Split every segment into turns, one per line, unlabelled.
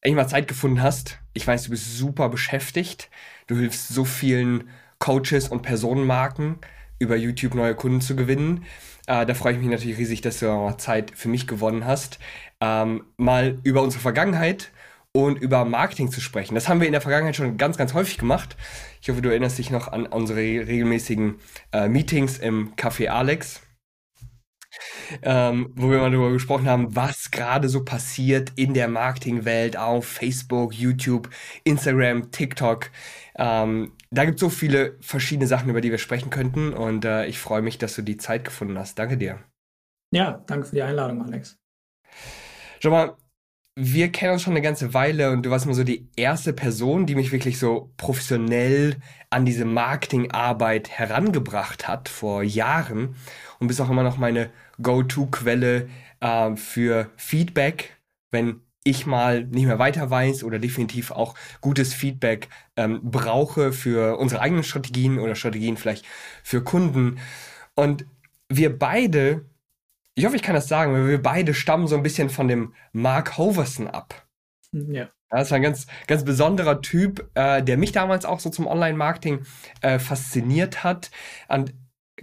endlich mal Zeit gefunden hast. Ich weiß, du bist super beschäftigt. Du hilfst so vielen Coaches und Personenmarken über YouTube neue Kunden zu gewinnen. Äh, da freue ich mich natürlich riesig, dass du auch Zeit für mich gewonnen hast, ähm, mal über unsere Vergangenheit und über Marketing zu sprechen. Das haben wir in der Vergangenheit schon ganz, ganz häufig gemacht. Ich hoffe, du erinnerst dich noch an unsere regelmäßigen äh, Meetings im Café Alex ähm, wo wir mal darüber gesprochen haben, was gerade so passiert in der Marketingwelt auf Facebook, YouTube, Instagram, TikTok. Ähm, da gibt es so viele verschiedene Sachen, über die wir sprechen könnten und äh, ich freue mich, dass du die Zeit gefunden hast. Danke dir.
Ja, danke für die Einladung, Alex.
Schau mal, wir kennen uns schon eine ganze Weile und du warst mal so die erste Person, die mich wirklich so professionell an diese Marketingarbeit herangebracht hat vor Jahren und bist auch immer noch meine Go-To-Quelle äh, für Feedback, wenn ich mal nicht mehr weiter weiß oder definitiv auch gutes Feedback ähm, brauche für unsere eigenen Strategien oder Strategien vielleicht für Kunden. Und wir beide ich hoffe, ich kann das sagen, weil wir beide stammen so ein bisschen von dem Mark Hoverson ab.
Hm, ja.
Das war ein ganz, ganz besonderer Typ, äh, der mich damals auch so zum Online-Marketing äh, fasziniert hat. Und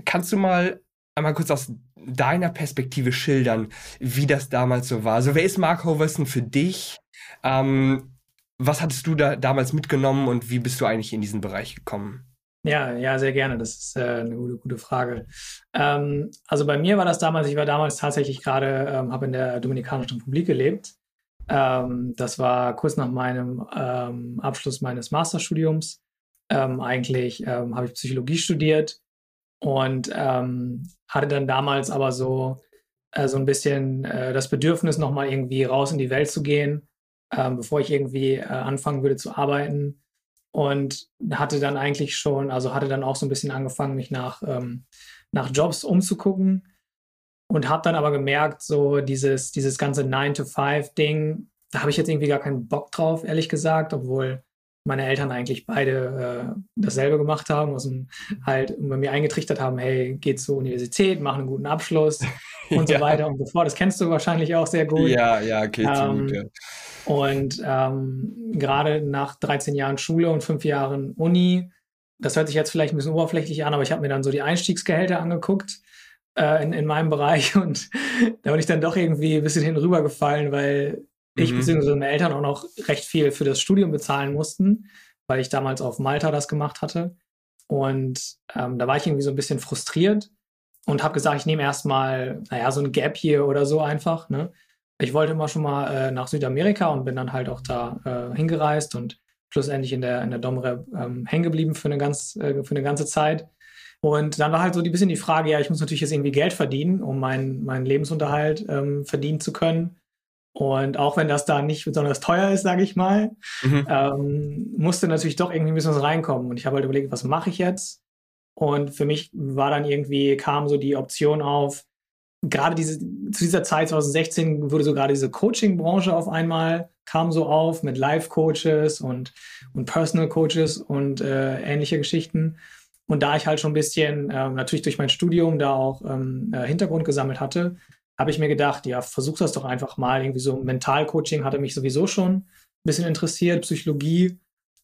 kannst du mal einmal kurz aus deiner Perspektive schildern, wie das damals so war? Also, wer ist Mark Hoverson für dich? Ähm, was hattest du da damals mitgenommen und wie bist du eigentlich in diesen Bereich gekommen?
Ja, ja, sehr gerne. Das ist äh, eine gute, gute Frage. Ähm, also bei mir war das damals, ich war damals tatsächlich gerade, ähm, habe in der Dominikanischen Republik gelebt. Ähm, das war kurz nach meinem ähm, Abschluss meines Masterstudiums. Ähm, eigentlich ähm, habe ich Psychologie studiert und hatte dann damals aber so, äh, so ein bisschen äh, das Bedürfnis, nochmal irgendwie raus in die Welt zu gehen, bevor ich irgendwie äh, anfangen würde zu arbeiten und hatte dann eigentlich schon, also hatte dann auch so ein bisschen angefangen, mich nach, ähm, nach Jobs umzugucken und habe dann aber gemerkt, so dieses, dieses ganze 9-to-5-Ding, da habe ich jetzt irgendwie gar keinen Bock drauf, ehrlich gesagt, obwohl meine Eltern eigentlich beide äh, dasselbe gemacht haben, also halt bei mir eingetrichtert haben, hey, geh zur Universität, mach einen guten Abschluss und ja. so weiter und so fort. Das kennst du wahrscheinlich auch sehr gut.
Ja, ja, geht ähm, gut, ja.
Und ähm, gerade nach 13 Jahren Schule und fünf Jahren Uni, das hört sich jetzt vielleicht ein bisschen oberflächlich an, aber ich habe mir dann so die Einstiegsgehälter angeguckt äh, in, in meinem Bereich und da bin ich dann doch irgendwie ein bisschen hinübergefallen, weil ich mhm. bzw. meine Eltern auch noch recht viel für das Studium bezahlen mussten, weil ich damals auf Malta das gemacht hatte. Und ähm, da war ich irgendwie so ein bisschen frustriert und habe gesagt, ich nehme erstmal, naja, so ein Gap hier oder so einfach. Ne? ich wollte immer schon mal äh, nach Südamerika und bin dann halt auch da äh, hingereist und schlussendlich in der, in der Domrep ähm, hängen geblieben für eine, ganz, äh, für eine ganze Zeit. Und dann war halt so ein bisschen die Frage, ja, ich muss natürlich jetzt irgendwie Geld verdienen, um meinen, meinen Lebensunterhalt ähm, verdienen zu können. Und auch wenn das da nicht besonders teuer ist, sage ich mal, mhm. ähm, musste natürlich doch irgendwie ein bisschen was reinkommen. Und ich habe halt überlegt, was mache ich jetzt? Und für mich war dann irgendwie, kam so die Option auf, gerade diese, zu dieser Zeit 2016 wurde so gerade diese Coaching-Branche auf einmal kam so auf mit Life-Coaches und, und Personal-Coaches und äh, ähnliche Geschichten. Und da ich halt schon ein bisschen, äh, natürlich durch mein Studium da auch ähm, äh, Hintergrund gesammelt hatte, habe ich mir gedacht, ja, versuch das doch einfach mal. Irgendwie so Mental-Coaching hatte mich sowieso schon ein bisschen interessiert, Psychologie.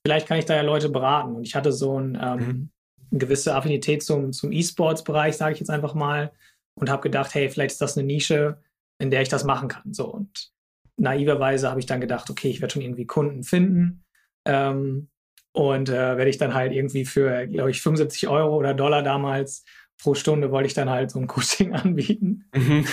Vielleicht kann ich da ja Leute beraten. Und ich hatte so ein, ähm, mhm. eine gewisse Affinität zum, zum E-Sports-Bereich, sage ich jetzt einfach mal und habe gedacht, hey, vielleicht ist das eine Nische, in der ich das machen kann. So und naiverweise habe ich dann gedacht, okay, ich werde schon irgendwie Kunden finden ähm, und äh, werde ich dann halt irgendwie für, glaube ich, 75 Euro oder Dollar damals pro Stunde wollte ich dann halt so ein Coaching anbieten. Mhm.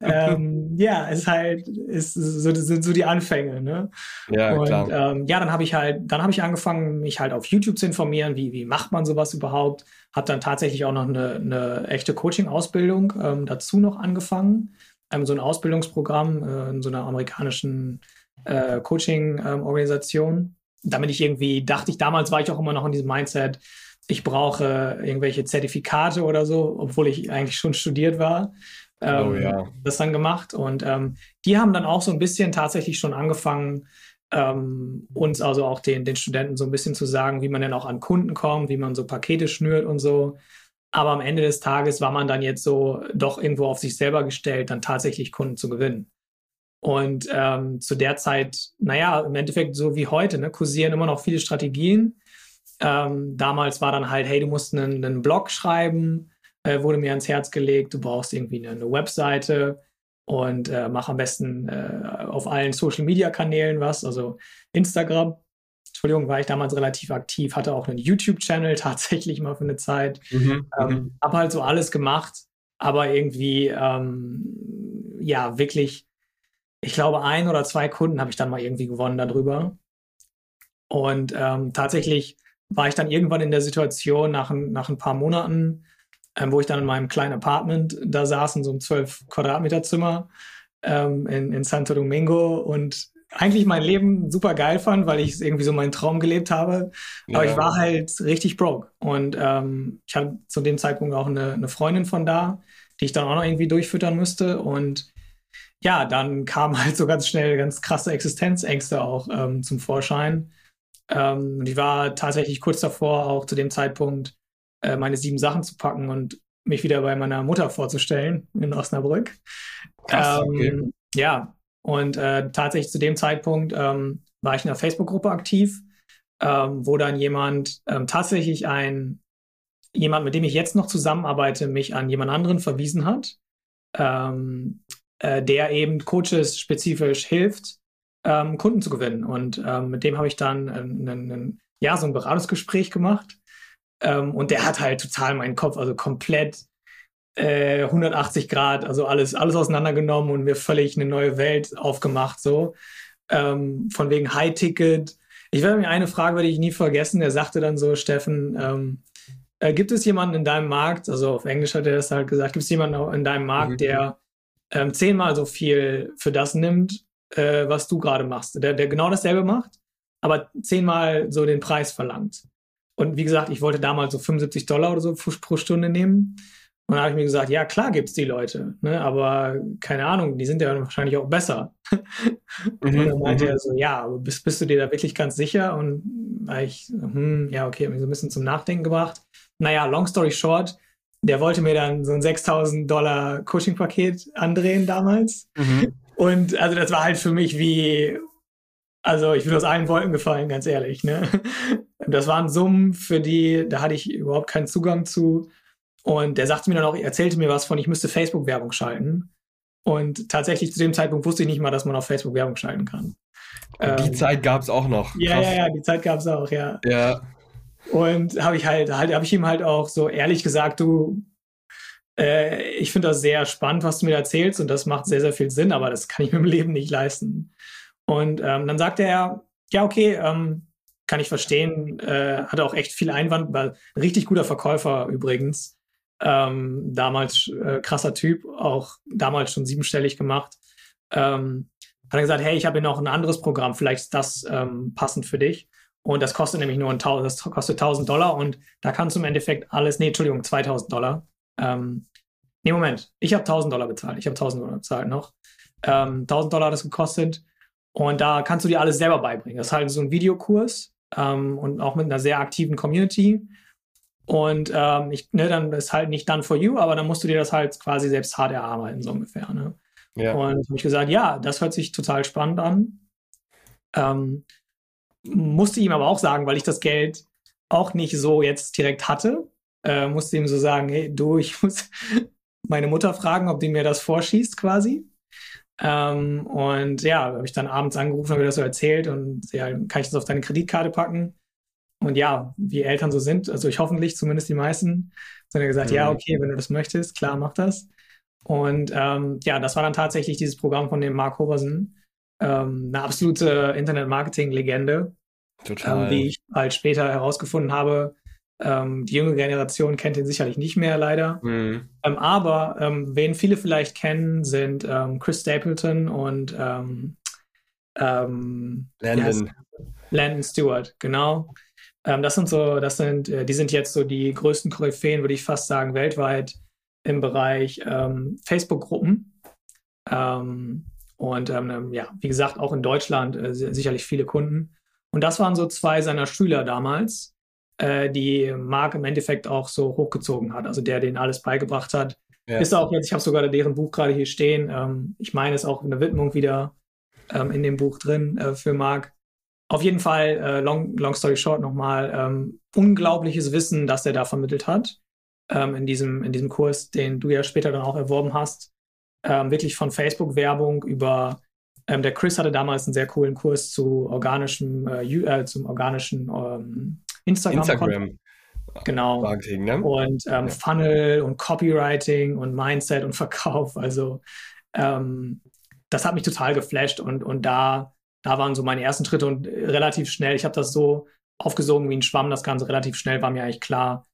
ähm, ja, ist halt, ist so, sind so die Anfänge, ne?
Ja,
und,
klar.
Ähm, ja, dann habe ich halt, dann habe ich angefangen, mich halt auf YouTube zu informieren, wie, wie macht man sowas überhaupt. Habe dann tatsächlich auch noch eine, eine echte Coaching-Ausbildung ähm, dazu noch angefangen. Ähm, so ein Ausbildungsprogramm äh, in so einer amerikanischen äh, Coaching-Organisation. Ähm, damit ich irgendwie, dachte ich, damals war ich auch immer noch in diesem Mindset, ich brauche irgendwelche Zertifikate oder so, obwohl ich eigentlich schon studiert war. Ähm, oh, ja. Das dann gemacht. Und ähm, die haben dann auch so ein bisschen tatsächlich schon angefangen, ähm, uns also auch den, den Studenten so ein bisschen zu sagen, wie man denn auch an Kunden kommt, wie man so Pakete schnürt und so. Aber am Ende des Tages war man dann jetzt so doch irgendwo auf sich selber gestellt, dann tatsächlich Kunden zu gewinnen. Und ähm, zu der Zeit, naja, im Endeffekt so wie heute, ne, kursieren immer noch viele Strategien. Ähm, damals war dann halt, hey, du musst einen, einen Blog schreiben, äh, wurde mir ans Herz gelegt, du brauchst irgendwie eine, eine Webseite und äh, mach am besten äh, auf allen Social Media Kanälen was, also Instagram. Entschuldigung, war ich damals relativ aktiv, hatte auch einen YouTube-Channel tatsächlich mal für eine Zeit. Mhm, ähm, mhm. hab halt so alles gemacht, aber irgendwie, ähm, ja, wirklich, ich glaube, ein oder zwei Kunden habe ich dann mal irgendwie gewonnen darüber. Und ähm, tatsächlich war ich dann irgendwann in der Situation nach, nach ein paar Monaten, ähm, wo ich dann in meinem kleinen Apartment da saß, in so einem 12 Quadratmeter Zimmer ähm, in, in Santo Domingo und eigentlich mein Leben super geil fand, weil ich irgendwie so meinen Traum gelebt habe. Aber ja. ich war halt richtig broke. Und ähm, ich hatte zu dem Zeitpunkt auch eine, eine, Freundin von da, die ich dann auch noch irgendwie durchfüttern müsste. Und ja, dann kamen halt so ganz schnell ganz krasse Existenzängste auch ähm, zum Vorschein. Ähm, und ich war tatsächlich kurz davor, auch zu dem Zeitpunkt äh, meine sieben Sachen zu packen und mich wieder bei meiner Mutter vorzustellen in Osnabrück. Krass, okay. Ähm, ja, und äh, tatsächlich zu dem Zeitpunkt ähm, war ich in einer Facebook-Gruppe aktiv, ähm, wo dann jemand ähm, tatsächlich ein jemand, mit dem ich jetzt noch zusammenarbeite, mich an jemand anderen verwiesen hat, ähm, äh, der eben Coaches spezifisch hilft, ähm, Kunden zu gewinnen. Und ähm, mit dem habe ich dann ein, ein, ein, ja, so ein Beratungsgespräch gemacht. Ähm, und der hat halt total meinen Kopf, also komplett äh, 180 Grad, also alles, alles auseinandergenommen und mir völlig eine neue Welt aufgemacht, so. Ähm, von wegen High-Ticket. Ich werde mir eine Frage, werde ich nie vergessen. Der sagte dann so, Steffen, ähm, äh, gibt es jemanden in deinem Markt, also auf Englisch hat er das halt gesagt, gibt es jemanden in deinem Markt, mhm. der ähm, zehnmal so viel für das nimmt, äh, was du gerade machst, der, der genau dasselbe macht, aber zehnmal so den Preis verlangt. Und wie gesagt, ich wollte damals so 75 Dollar oder so pro Stunde nehmen. Und da habe ich mir gesagt, ja, klar gibt es die Leute, ne? aber keine Ahnung, die sind ja wahrscheinlich auch besser. und dann mhm, meinte mhm. er so, ja, aber bist, bist du dir da wirklich ganz sicher? Und ich, hm, ja, okay, habe mich so ein bisschen zum Nachdenken gebracht. Naja, long story short, der wollte mir dann so ein 6000 Dollar Coaching-Paket andrehen damals. Mhm. Und also das war halt für mich wie, also ich bin aus allen Wolken gefallen, ganz ehrlich. Ne? Das waren Summen, für die, da hatte ich überhaupt keinen Zugang zu. Und der sagte mir dann auch, er erzählte mir was von, ich müsste Facebook-Werbung schalten. Und tatsächlich zu dem Zeitpunkt wusste ich nicht mal, dass man auf Facebook Werbung schalten kann.
Die ähm, Zeit gab es auch noch.
Ja, ja, ja, die Zeit gab es auch, ja.
Ja.
Und habe ich halt, halt habe ich ihm halt auch so ehrlich gesagt, du, äh, ich finde das sehr spannend, was du mir erzählst und das macht sehr, sehr viel Sinn, aber das kann ich mir im Leben nicht leisten. Und ähm, dann sagte er, ja, okay, ähm, kann ich verstehen, äh, hatte auch echt viel Einwand, war ein richtig guter Verkäufer übrigens. Ähm, damals äh, krasser Typ, auch damals schon siebenstellig gemacht. Ähm, hat er gesagt, hey, ich habe hier noch ein anderes Programm, vielleicht ist das ähm, passend für dich. Und das kostet nämlich nur ein, das kostet 1000 Dollar und da kannst du im Endeffekt alles, nee, Entschuldigung, 2000 Dollar. Ähm, nee, Moment, ich habe 1000 Dollar bezahlt, ich habe 1000 Dollar bezahlt noch. Ähm, 1000 Dollar hat das gekostet und da kannst du dir alles selber beibringen. Das ist halt so ein Videokurs ähm, und auch mit einer sehr aktiven Community. Und ähm, ich, ne, dann ist halt nicht done for you, aber dann musst du dir das halt quasi selbst hart erarbeiten, so ungefähr. Ne? Ja. Und habe ich gesagt, ja, das hört sich total spannend an. Ähm, musste ihm aber auch sagen, weil ich das Geld auch nicht so jetzt direkt hatte, äh, musste ihm so sagen, hey, du, ich muss meine Mutter fragen, ob die mir das vorschießt quasi. Ähm, und ja, habe ich dann abends angerufen, habe das so erzählt und ja, kann ich das auf deine Kreditkarte packen? Und ja, wie Eltern so sind, also ich hoffentlich zumindest die meisten, sind ja gesagt, mhm. ja, okay, wenn du das möchtest, klar, mach das. Und ähm, ja, das war dann tatsächlich dieses Programm von dem Mark Hoversen, ähm, eine absolute Internet-Marketing-Legende. Ähm, wie ich halt später herausgefunden habe, ähm, die junge Generation kennt ihn sicherlich nicht mehr, leider. Mhm. Ähm, aber ähm, wen viele vielleicht kennen, sind ähm, Chris Stapleton und ähm, Ähm,
Landon.
Landon Stewart, genau. Ähm, das sind so, das sind, äh, die sind jetzt so die größten Koryphäen, würde ich fast sagen, weltweit im Bereich ähm, Facebook-Gruppen. Ähm, und ja, wie gesagt, auch in Deutschland äh, sicherlich viele Kunden. Und das waren so zwei seiner Schüler damals, äh, die Mark im Endeffekt auch so hochgezogen hat, also der den alles beigebracht hat. Ja. Ist auch jetzt, ich habe sogar deren Buch gerade hier stehen. Ähm, ich meine, es ist auch eine Widmung wieder ähm, in dem Buch drin äh, für Mark. Auf jeden Fall, äh, long, long story short nochmal, ähm, unglaubliches Wissen, das er da vermittelt hat ähm, in, diesem, in diesem Kurs, den du ja später dann auch erworben hast. Ähm, wirklich von Facebook-Werbung über, ähm, der Chris hatte damals einen sehr coolen Kurs zu organischem, äh, äh, zum organischen ähm, Instagram.
Instagram.
Genau.
Marketing, ne?
Und ähm, ja. Funnel und Copywriting und Mindset und Verkauf. Also ähm, das hat mich total geflasht und, und da, da waren so meine ersten Schritte und relativ schnell, ich habe das so aufgesogen wie ein Schwamm, das Ganze relativ schnell war mir eigentlich klar,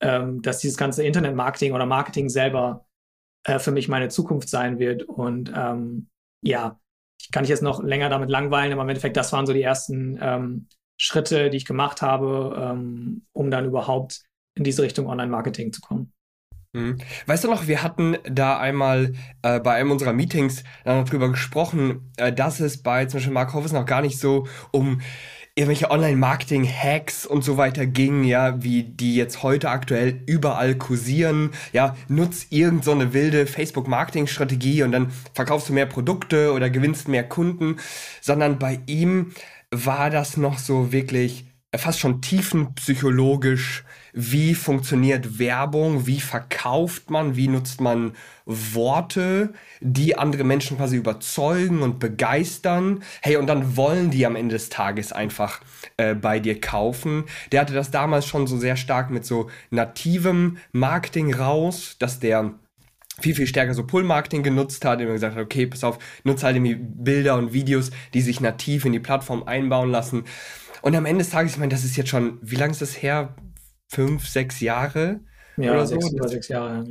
ähm, dass dieses ganze Internet-Marketing oder Marketing selber äh, für mich meine Zukunft sein wird. Und ähm, ja, ich kann ich jetzt noch länger damit langweilen, aber im Endeffekt, das waren so die ersten ähm, Schritte, die ich gemacht habe, ähm, um dann überhaupt in diese Richtung Online-Marketing zu kommen.
Mhm. Weißt du noch, wir hatten da einmal äh, bei einem unserer Meetings darüber gesprochen, äh, dass es bei zum Beispiel Mark Hoffes noch gar nicht so um irgendwelche Online-Marketing-Hacks und so weiter ging, ja, wie die jetzt heute aktuell überall kursieren. Ja, nutz irgendeine so wilde Facebook-Marketing-Strategie und dann verkaufst du mehr Produkte oder gewinnst mehr Kunden, sondern bei ihm war das noch so wirklich fast schon tiefenpsychologisch wie funktioniert Werbung, wie verkauft man, wie nutzt man Worte, die andere Menschen quasi überzeugen und begeistern. Hey, und dann wollen die am Ende des Tages einfach äh, bei dir kaufen. Der hatte das damals schon so sehr stark mit so nativem Marketing raus, dass der viel, viel stärker so Pull-Marketing genutzt hat, indem er gesagt hat, okay, pass auf, nutze halt irgendwie Bilder und Videos, die sich nativ in die Plattform einbauen lassen. Und am Ende des Tages, ich meine, das ist jetzt schon, wie lange ist das her? fünf, sechs Jahre.
Ja, oder sechs, so. sechs Jahre.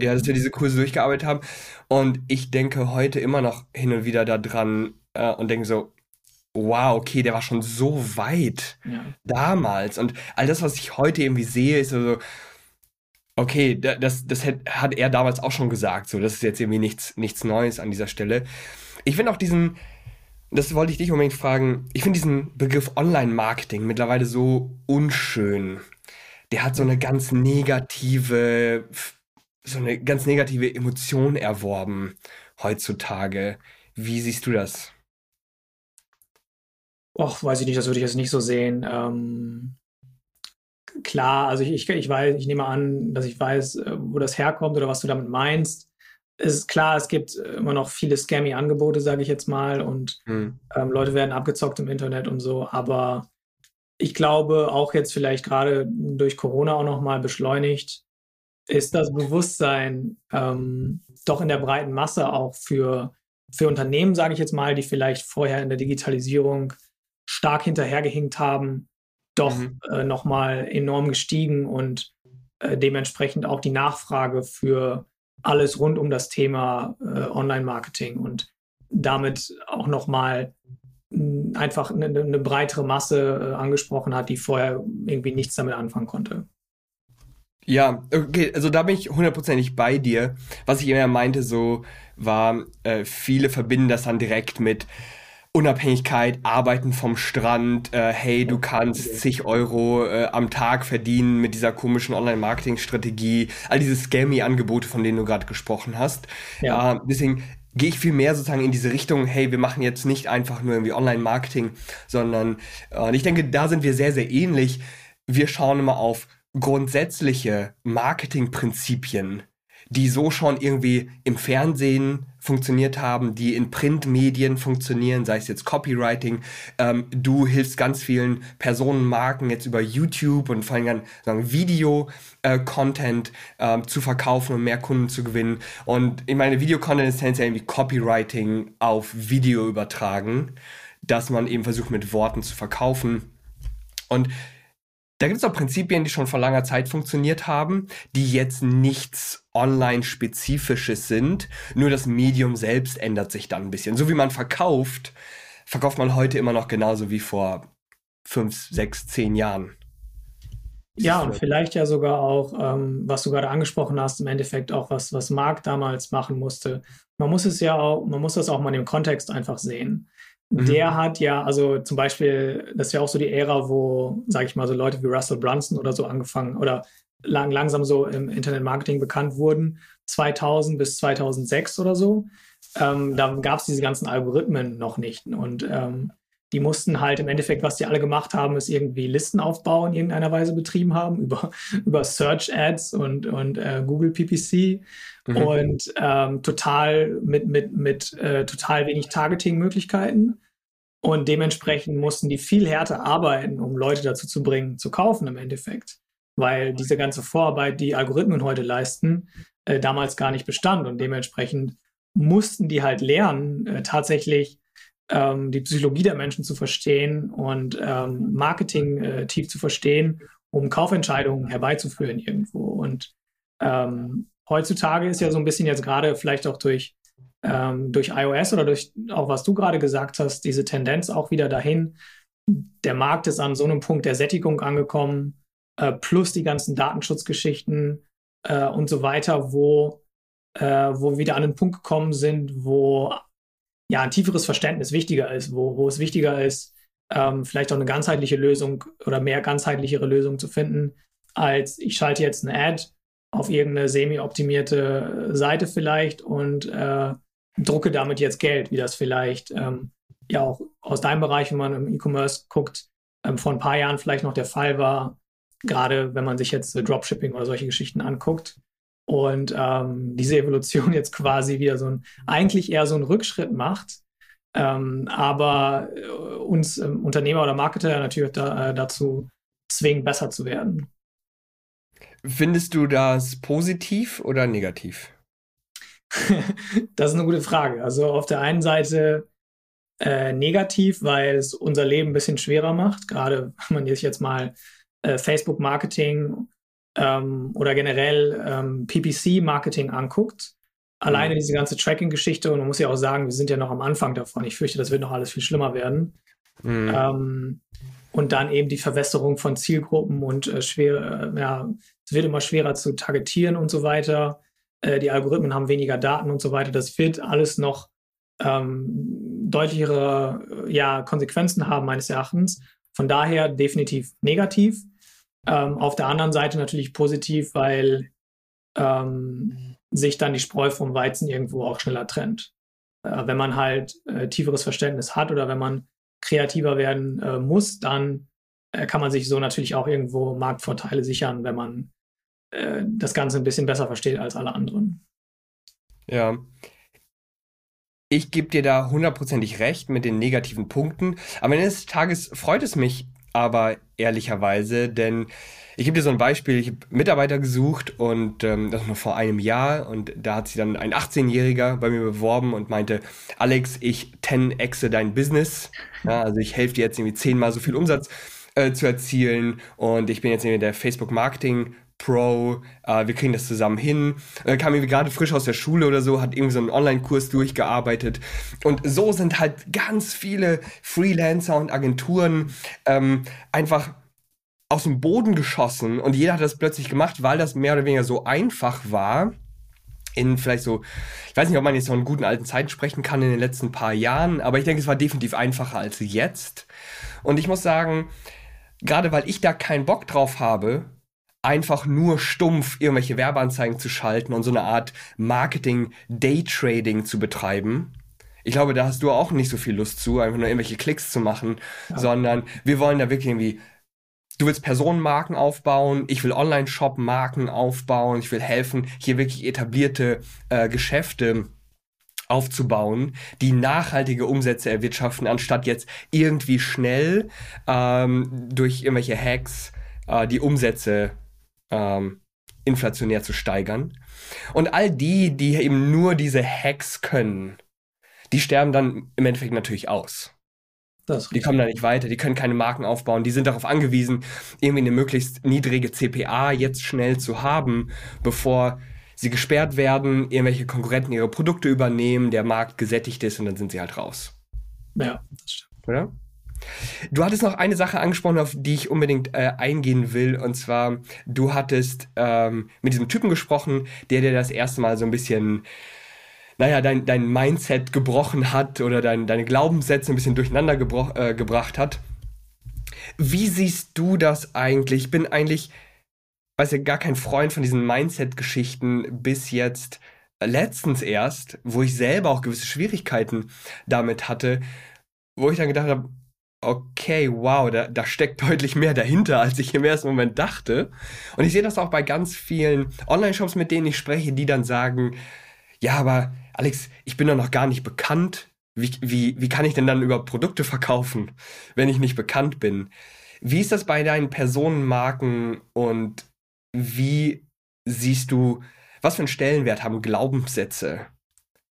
Ja, dass wir diese Kurse durchgearbeitet haben. Und ich denke heute immer noch hin und wieder daran äh, und denke so, wow, okay, der war schon so weit ja. damals. Und all das, was ich heute irgendwie sehe, ist so, also, okay, das, das hat er damals auch schon gesagt. So, das ist jetzt irgendwie nichts, nichts Neues an dieser Stelle. Ich finde auch diesen, das wollte ich dich unbedingt fragen, ich finde diesen Begriff Online-Marketing mittlerweile so unschön der hat so eine ganz negative, so eine ganz negative Emotion erworben heutzutage. Wie siehst du das?
Och, weiß ich nicht, das würde ich jetzt nicht so sehen. Ähm, klar, also ich, ich, ich weiß, ich nehme an, dass ich weiß, äh, wo das herkommt oder was du damit meinst. Es ist klar, es gibt immer noch viele Scammy-Angebote, sage ich jetzt mal, und hm. ähm, Leute werden abgezockt im Internet und so, aber ich glaube, auch jetzt vielleicht gerade durch Corona auch nochmal beschleunigt, ist das Bewusstsein ähm, doch in der breiten Masse auch für, für Unternehmen, sage ich jetzt mal, die vielleicht vorher in der Digitalisierung stark hinterhergehinkt haben, doch mhm. äh, nochmal enorm gestiegen und äh, dementsprechend auch die Nachfrage für alles rund um das Thema äh, Online-Marketing und damit auch nochmal einfach eine, eine breitere Masse äh, angesprochen hat, die vorher irgendwie nichts damit anfangen konnte.
Ja, okay, also da bin ich hundertprozentig bei dir. Was ich immer meinte, so war, äh, viele verbinden das dann direkt mit Unabhängigkeit, Arbeiten vom Strand, äh, hey, du kannst zig Euro äh, am Tag verdienen mit dieser komischen Online-Marketing-Strategie, all diese Scammy-Angebote, von denen du gerade gesprochen hast. Ja. Äh, deswegen, gehe ich viel mehr sozusagen in diese Richtung, hey, wir machen jetzt nicht einfach nur irgendwie Online-Marketing, sondern äh, ich denke, da sind wir sehr, sehr ähnlich. Wir schauen immer auf grundsätzliche Marketingprinzipien, die so schon irgendwie im Fernsehen funktioniert haben, die in Printmedien funktionieren, sei es jetzt Copywriting. Ähm, du hilfst ganz vielen Personenmarken jetzt über YouTube und vor allem dann Video-Content äh, äh, zu verkaufen und mehr Kunden zu gewinnen. Und ich meine, Video-Content ist tendenziell irgendwie Copywriting auf Video übertragen, dass man eben versucht mit Worten zu verkaufen. Und da gibt es auch Prinzipien, die schon vor langer Zeit funktioniert haben, die jetzt nichts Online-Spezifisches sind. Nur das Medium selbst ändert sich dann ein bisschen. So wie man verkauft, verkauft man heute immer noch genauso wie vor fünf, sechs, zehn Jahren.
Ja, und vielleicht ja sogar auch, ähm, was du gerade angesprochen hast, im Endeffekt auch was, was Mark damals machen musste. Man muss es ja auch, man muss das auch mal im Kontext einfach sehen. Mhm. Der hat ja, also zum Beispiel, das ist ja auch so die Ära, wo, sage ich mal, so Leute wie Russell Brunson oder so angefangen oder lang, langsam so im Internetmarketing bekannt wurden, 2000 bis 2006 oder so. Ähm, da gab es diese ganzen Algorithmen noch nicht. Und ähm, die mussten halt im Endeffekt, was die alle gemacht haben, ist irgendwie Listenaufbau in irgendeiner Weise betrieben haben über, über Search Ads und, und äh, Google PPC mhm. und ähm, total mit, mit, mit äh, total wenig Targeting-Möglichkeiten. Und dementsprechend mussten die viel härter arbeiten, um Leute dazu zu bringen, zu kaufen im Endeffekt. Weil diese ganze Vorarbeit, die Algorithmen heute leisten, äh, damals gar nicht bestand. Und dementsprechend mussten die halt lernen, äh, tatsächlich ähm, die Psychologie der Menschen zu verstehen und ähm, Marketing äh, tief zu verstehen, um Kaufentscheidungen herbeizuführen irgendwo. Und ähm, heutzutage ist ja so ein bisschen jetzt gerade vielleicht auch durch, ähm, durch iOS oder durch auch was du gerade gesagt hast, diese Tendenz auch wieder dahin. Der Markt ist an so einem Punkt der Sättigung angekommen, äh, plus die ganzen Datenschutzgeschichten äh, und so weiter, wo, äh, wo wir wieder an einen Punkt gekommen sind, wo ja, ein tieferes Verständnis wichtiger ist, wo, wo es wichtiger ist, ähm, vielleicht auch eine ganzheitliche Lösung oder mehr ganzheitlichere Lösung zu finden, als ich schalte jetzt eine Ad auf irgendeine semi-optimierte Seite vielleicht und äh, drucke damit jetzt Geld, wie das vielleicht ähm, ja auch aus deinem Bereich, wenn man im E-Commerce guckt, ähm, vor ein paar Jahren vielleicht noch der Fall war, gerade wenn man sich jetzt Dropshipping oder solche Geschichten anguckt und ähm, diese Evolution jetzt quasi wieder so ein, eigentlich eher so einen Rückschritt macht, ähm, aber äh, uns ähm, Unternehmer oder Marketer natürlich da, äh, dazu zwingen, besser zu werden.
Findest du das positiv oder negativ?
das ist eine gute Frage. Also auf der einen Seite äh, negativ, weil es unser Leben ein bisschen schwerer macht, gerade wenn man sich jetzt mal äh, Facebook-Marketing ähm, oder generell ähm, PPC-Marketing anguckt, alleine mhm. diese ganze Tracking-Geschichte, und man muss ja auch sagen, wir sind ja noch am Anfang davon. Ich fürchte, das wird noch alles viel schlimmer werden. Mhm. Ähm, und dann eben die Verwässerung von Zielgruppen und äh, schwer, äh, ja, es wird immer schwerer zu targetieren und so weiter. Äh, die Algorithmen haben weniger Daten und so weiter. Das wird alles noch ähm, deutlichere ja, Konsequenzen haben, meines Erachtens. Von daher definitiv negativ. Ähm, auf der anderen Seite natürlich positiv, weil ähm, sich dann die Spreu vom Weizen irgendwo auch schneller trennt. Äh, wenn man halt äh, tieferes Verständnis hat oder wenn man kreativer werden äh, muss, dann äh, kann man sich so natürlich auch irgendwo Marktvorteile sichern, wenn man äh, das Ganze ein bisschen besser versteht als alle anderen.
Ja. Ich gebe dir da hundertprozentig recht mit den negativen Punkten. Am Ende des Tages freut es mich aber ehrlicherweise, denn ich gebe dir so ein Beispiel, ich habe Mitarbeiter gesucht und ähm, das nur vor einem Jahr und da hat sich dann ein 18-Jähriger bei mir beworben und meinte, Alex, ich 10xe dein Business, ja, also ich helfe dir jetzt irgendwie zehnmal so viel Umsatz äh, zu erzielen und ich bin jetzt irgendwie der Facebook Marketing Pro, äh, wir kriegen das zusammen hin. Äh, kam irgendwie gerade frisch aus der Schule oder so, hat irgendwie so einen Online-Kurs durchgearbeitet. Und so sind halt ganz viele Freelancer und Agenturen ähm, einfach aus dem Boden geschossen und jeder hat das plötzlich gemacht, weil das mehr oder weniger so einfach war. In vielleicht so, ich weiß nicht, ob man jetzt von guten alten Zeiten sprechen kann in den letzten paar Jahren, aber ich denke, es war definitiv einfacher als jetzt. Und ich muss sagen, gerade weil ich da keinen Bock drauf habe, einfach nur stumpf irgendwelche Werbeanzeigen zu schalten und so eine Art Marketing-Daytrading zu betreiben. Ich glaube, da hast du auch nicht so viel Lust zu, einfach nur irgendwelche Klicks zu machen, ja. sondern wir wollen da wirklich irgendwie du willst Personenmarken aufbauen, ich will Online-Shop-Marken aufbauen, ich will helfen, hier wirklich etablierte äh, Geschäfte aufzubauen, die nachhaltige Umsätze erwirtschaften, anstatt jetzt irgendwie schnell ähm, durch irgendwelche Hacks äh, die Umsätze ähm, inflationär zu steigern. Und all die, die eben nur diese Hacks können, die sterben dann im Endeffekt natürlich aus. die kommen da nicht weiter, die können keine Marken aufbauen, die sind darauf angewiesen, irgendwie eine möglichst niedrige CPA jetzt schnell zu haben, bevor sie gesperrt werden, irgendwelche Konkurrenten ihre Produkte übernehmen, der Markt gesättigt ist und dann sind sie halt raus.
Ja, das
stimmt. Oder? Du hattest noch eine Sache angesprochen, auf die ich unbedingt äh, eingehen will. Und zwar, du hattest ähm, mit diesem Typen gesprochen, der dir das erste Mal so ein bisschen, naja, dein, dein Mindset gebrochen hat oder dein, deine Glaubenssätze ein bisschen durcheinander äh, gebracht hat. Wie siehst du das eigentlich? Ich bin eigentlich, weiß ja, gar kein Freund von diesen Mindset-Geschichten bis jetzt letztens erst, wo ich selber auch gewisse Schwierigkeiten damit hatte, wo ich dann gedacht habe, okay, wow, da, da steckt deutlich mehr dahinter, als ich im ersten Moment dachte. Und ich sehe das auch bei ganz vielen Online-Shops, mit denen ich spreche, die dann sagen, ja, aber Alex, ich bin doch noch gar nicht bekannt. Wie, wie, wie kann ich denn dann über Produkte verkaufen, wenn ich nicht bekannt bin? Wie ist das bei deinen Personenmarken und wie siehst du, was für einen Stellenwert haben Glaubenssätze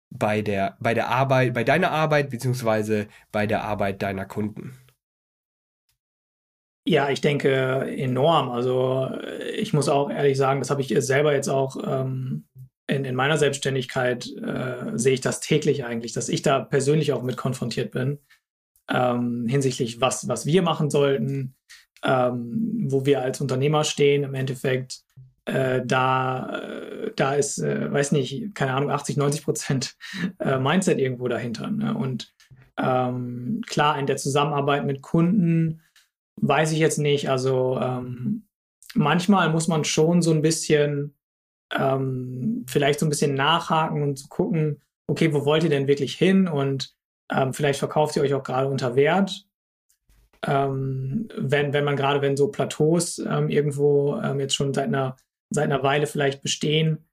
bei der, bei der Arbeit, bei deiner Arbeit, beziehungsweise bei der Arbeit deiner Kunden?
Ja, ich denke enorm. Also ich muss auch ehrlich sagen, das habe ich selber jetzt auch ähm, in, in, meiner Selbstständigkeit, äh, sehe ich das täglich eigentlich, dass ich da persönlich auch mit konfrontiert bin, ähm, hinsichtlich was, was wir machen sollten, ähm, wo wir als Unternehmer stehen im Endeffekt. Äh, da, äh, da ist, äh, weiß nicht, keine Ahnung, 80, 90 Prozent äh, Mindset irgendwo dahinter. Ne? Und ähm, klar, in der Zusammenarbeit mit Kunden weiß ich jetzt nicht. Also ähm, manchmal muss man schon so ein bisschen, ähm, vielleicht so ein bisschen nachhaken und gucken, okay, wo wollt ihr denn wirklich hin? Und ähm, vielleicht verkauft ihr euch auch gerade unter Wert. Ähm, wenn, wenn man gerade, wenn so Plateaus ähm, irgendwo jetzt schon seit einer seit einer Weile vielleicht bestehen.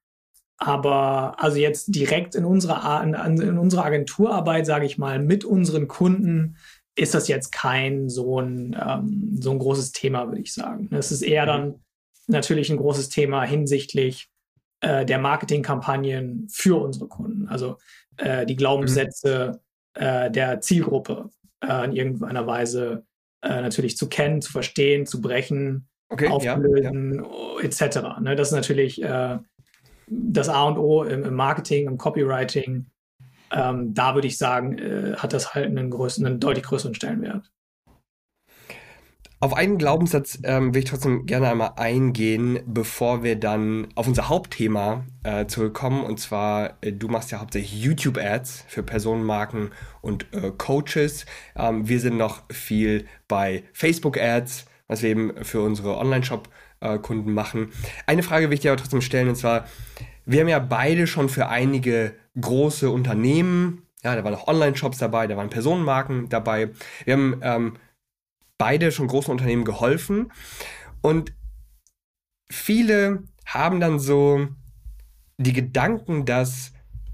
Aber also jetzt direkt in unserer, in, in unserer Agenturarbeit, sage ich mal, mit unseren Kunden ist das jetzt kein so ein, ähm, so ein großes Thema, würde ich sagen. Es ist eher mhm. dann natürlich ein großes Thema hinsichtlich äh, der Marketingkampagnen für unsere Kunden. Also äh, die Glaubenssätze mhm. äh, der Zielgruppe äh, in irgendeiner Weise äh, natürlich zu kennen, zu verstehen, zu brechen okay, auflösen, ja, ja. etc. Ne, das ist natürlich äh, das A und O im, im Marketing, im Copywriting. Ähm, da würde ich sagen, äh, hat das halt einen, größeren, einen deutlich größeren Stellenwert.
Auf einen Glaubenssatz ähm, will ich trotzdem gerne einmal eingehen, bevor wir dann auf unser Hauptthema äh, zurückkommen. Und zwar, äh, du machst ja hauptsächlich YouTube-Ads für Personenmarken und äh, Coaches. Ähm, wir sind noch viel bei Facebook-Ads was wir eben für unsere Online-Shop-Kunden machen. Eine Frage will ich dir aber trotzdem stellen, und zwar, wir haben ja beide schon für einige große Unternehmen, ja, da waren auch Online-Shops dabei, da waren Personenmarken dabei. Wir haben ähm, beide schon großen Unternehmen geholfen und viele haben dann so die Gedanken, dass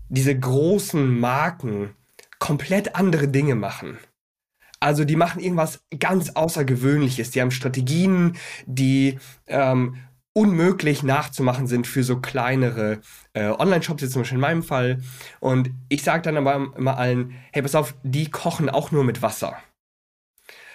diese großen Marken komplett andere Dinge machen. Also die machen irgendwas ganz Außergewöhnliches. Die haben Strategien, die ähm, unmöglich nachzumachen sind für so kleinere äh, Online-Shops, jetzt zum Beispiel in meinem Fall. Und ich sage dann aber immer allen, hey, pass auf, die kochen auch nur mit Wasser.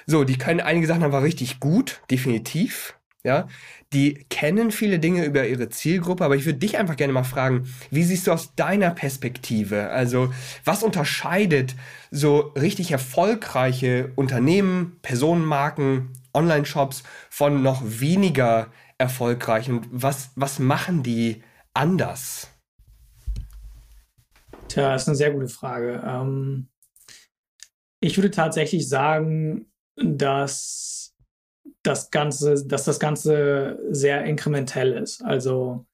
So, die können einige Sachen einfach richtig gut, definitiv. Ja, die kennen viele Dinge über ihre Zielgruppe, aber ich würde dich einfach gerne mal fragen, wie siehst du aus deiner Perspektive? Also, was unterscheidet so richtig erfolgreiche Unternehmen, Personenmarken, Online-Shops von noch weniger erfolgreichen? Was, was machen die anders?
Tja, das ist eine sehr gute Frage. Ähm, ich würde tatsächlich sagen, dass das Ganze, dass das Ganze sehr inkrementell ist. Also,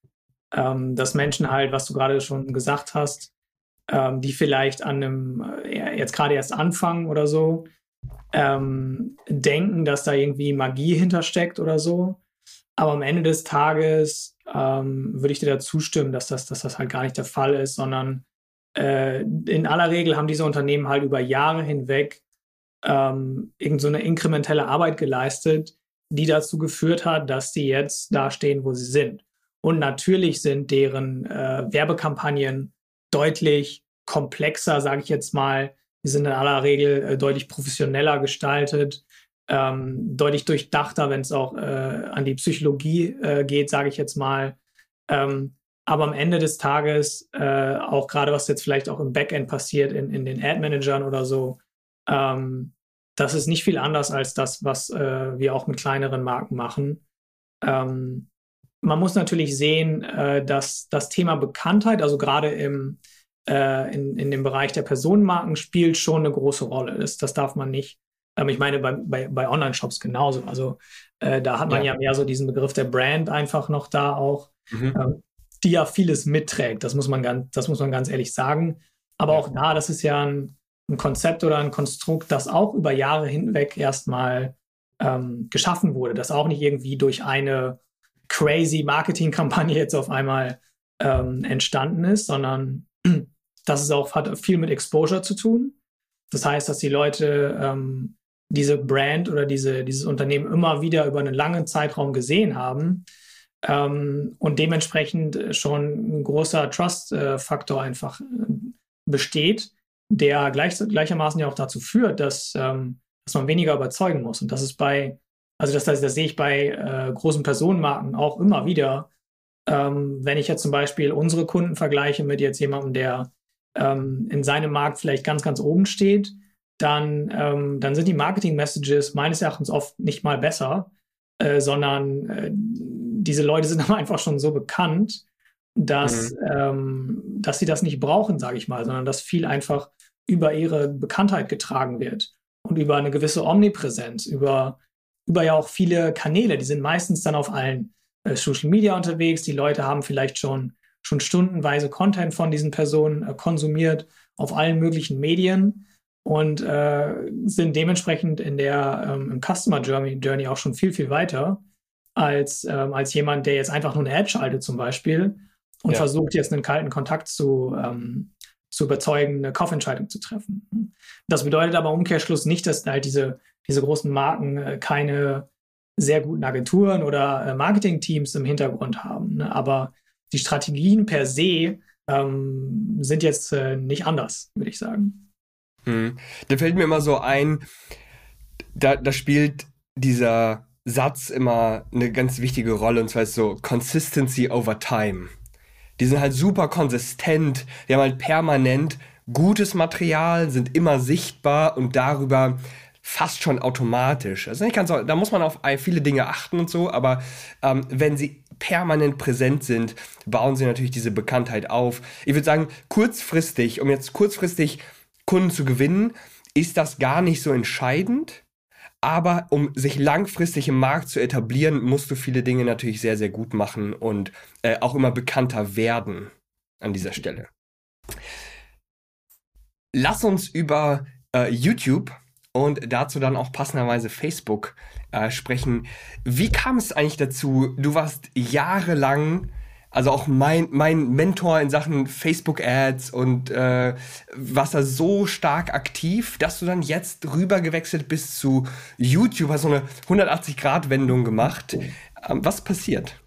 ähm, dass Menschen halt, was du gerade schon gesagt hast, ähm, die vielleicht an einem, äh, jetzt gerade erst anfangen oder so, ähm, denken, dass da irgendwie Magie hintersteckt oder so. Aber am Ende des Tages ähm, würde ich dir da zustimmen, dass das, dass das halt gar nicht der Fall ist, sondern äh, in aller Regel haben diese Unternehmen halt über Jahre hinweg ähm, irgend so eine inkrementelle Arbeit geleistet, die dazu geführt hat, dass die jetzt da stehen, wo sie sind. Und natürlich sind deren äh, Werbekampagnen deutlich komplexer, sage ich jetzt mal. Die sind in aller Regel äh, deutlich professioneller gestaltet, ähm, deutlich durchdachter, wenn es auch äh, an die Psychologie äh, geht, sage ich jetzt mal. Ähm, aber am Ende des Tages, äh, auch gerade was jetzt vielleicht auch im Backend passiert, in, in den Ad-Managern oder so, Ähm, das ist nicht viel anders als das, was äh, wir auch mit kleineren Marken machen. Ähm, man muss natürlich sehen, äh, dass das Thema Bekanntheit, also gerade im, äh, in, in dem Bereich der Personenmarken, spielt schon eine große Rolle. Das, das darf man nicht. Ähm, ich meine, bei, bei, bei Online-Shops genauso. Also äh, da hat man ja. ja. mehr so diesen Begriff der Brand einfach noch da auch, mhm. ähm, die ja vieles mitträgt. Das muss man ganz, das muss man ganz ehrlich sagen. Aber ja. auch da, das ist ja ein, ein Konzept oder ein Konstrukt, das auch über Jahre hinweg erstmal ähm, geschaffen wurde, das auch nicht irgendwie durch eine crazy Marketingkampagne jetzt auf einmal ähm, entstanden ist, sondern das ist auch, hat viel mit Exposure zu tun. Das heißt, dass die Leute ähm, diese Brand oder diese, dieses Unternehmen immer wieder über einen langen Zeitraum gesehen haben ähm, und dementsprechend schon ein großer Trust-Faktor einfach äh, besteht, der gleich, gleichermaßen ja auch dazu führt, dass, ähm, dass man weniger überzeugen muss. Und das ist bei, also das, das, das sehe ich bei äh, großen Personenmarken auch immer wieder. Ähm, wenn ich jetzt zum Beispiel unsere Kunden vergleiche mit jetzt jemandem, der ähm, in seinem Markt vielleicht ganz, ganz oben steht, dann, ähm, dann sind die Marketing-Messages meines Erachtens oft nicht mal besser, äh, sondern äh, diese Leute sind aber einfach schon so bekannt, dass, mhm. ähm, dass sie das nicht brauchen, sage ich mal, sondern dass viel einfach über ihre Bekanntheit getragen wird und über eine gewisse Omnipräsenz, über, über ja auch viele Kanäle. Die sind meistens dann auf allen äh, Social Media unterwegs. Die Leute haben vielleicht schon, schon stundenweise Content von diesen Personen äh, konsumiert auf allen möglichen Medien und äh, sind dementsprechend in der ähm, im Customer Journey, Journey auch schon viel, viel weiter als, ähm, als jemand, der jetzt einfach nur eine Ad schaltet zum Beispiel und ja. versucht jetzt einen kalten Kontakt zu, ähm, zu überzeugen, eine Kaufentscheidung zu treffen. Das bedeutet aber im Umkehrschluss nicht, dass halt diese, diese großen Marken äh, keine sehr guten Agenturen oder äh, Marketingteams im Hintergrund haben. Ne? Aber die Strategien per se ähm, sind jetzt äh, nicht anders, würde ich sagen.
Hm. Da fällt mir immer so ein, da, da spielt dieser Satz immer eine ganz wichtige Rolle und zwar ist so Consistency over time die sind halt super konsistent, die haben halt permanent gutes Material, sind immer sichtbar und darüber fast schon automatisch. Also nicht ganz, da muss man auf viele Dinge achten und so, aber ähm, wenn sie permanent präsent sind, bauen sie natürlich diese Bekanntheit auf. Ich würde sagen, kurzfristig, um jetzt kurzfristig Kunden zu gewinnen, ist das gar nicht so entscheidend. Aber um sich langfristig im Markt zu etablieren, musst du viele Dinge natürlich sehr, sehr gut machen und äh, auch immer bekannter werden an dieser Stelle. Lass uns über äh, YouTube und dazu dann auch passenderweise Facebook äh, sprechen. Wie kam es eigentlich dazu? Du warst jahrelang also auch mein, mein Mentor in Sachen Facebook-Ads und äh, warst da so stark aktiv, dass du dann jetzt rüber gewechselt bist zu YouTube, hast so eine 180-Grad-Wendung gemacht. Ähm, was passiert?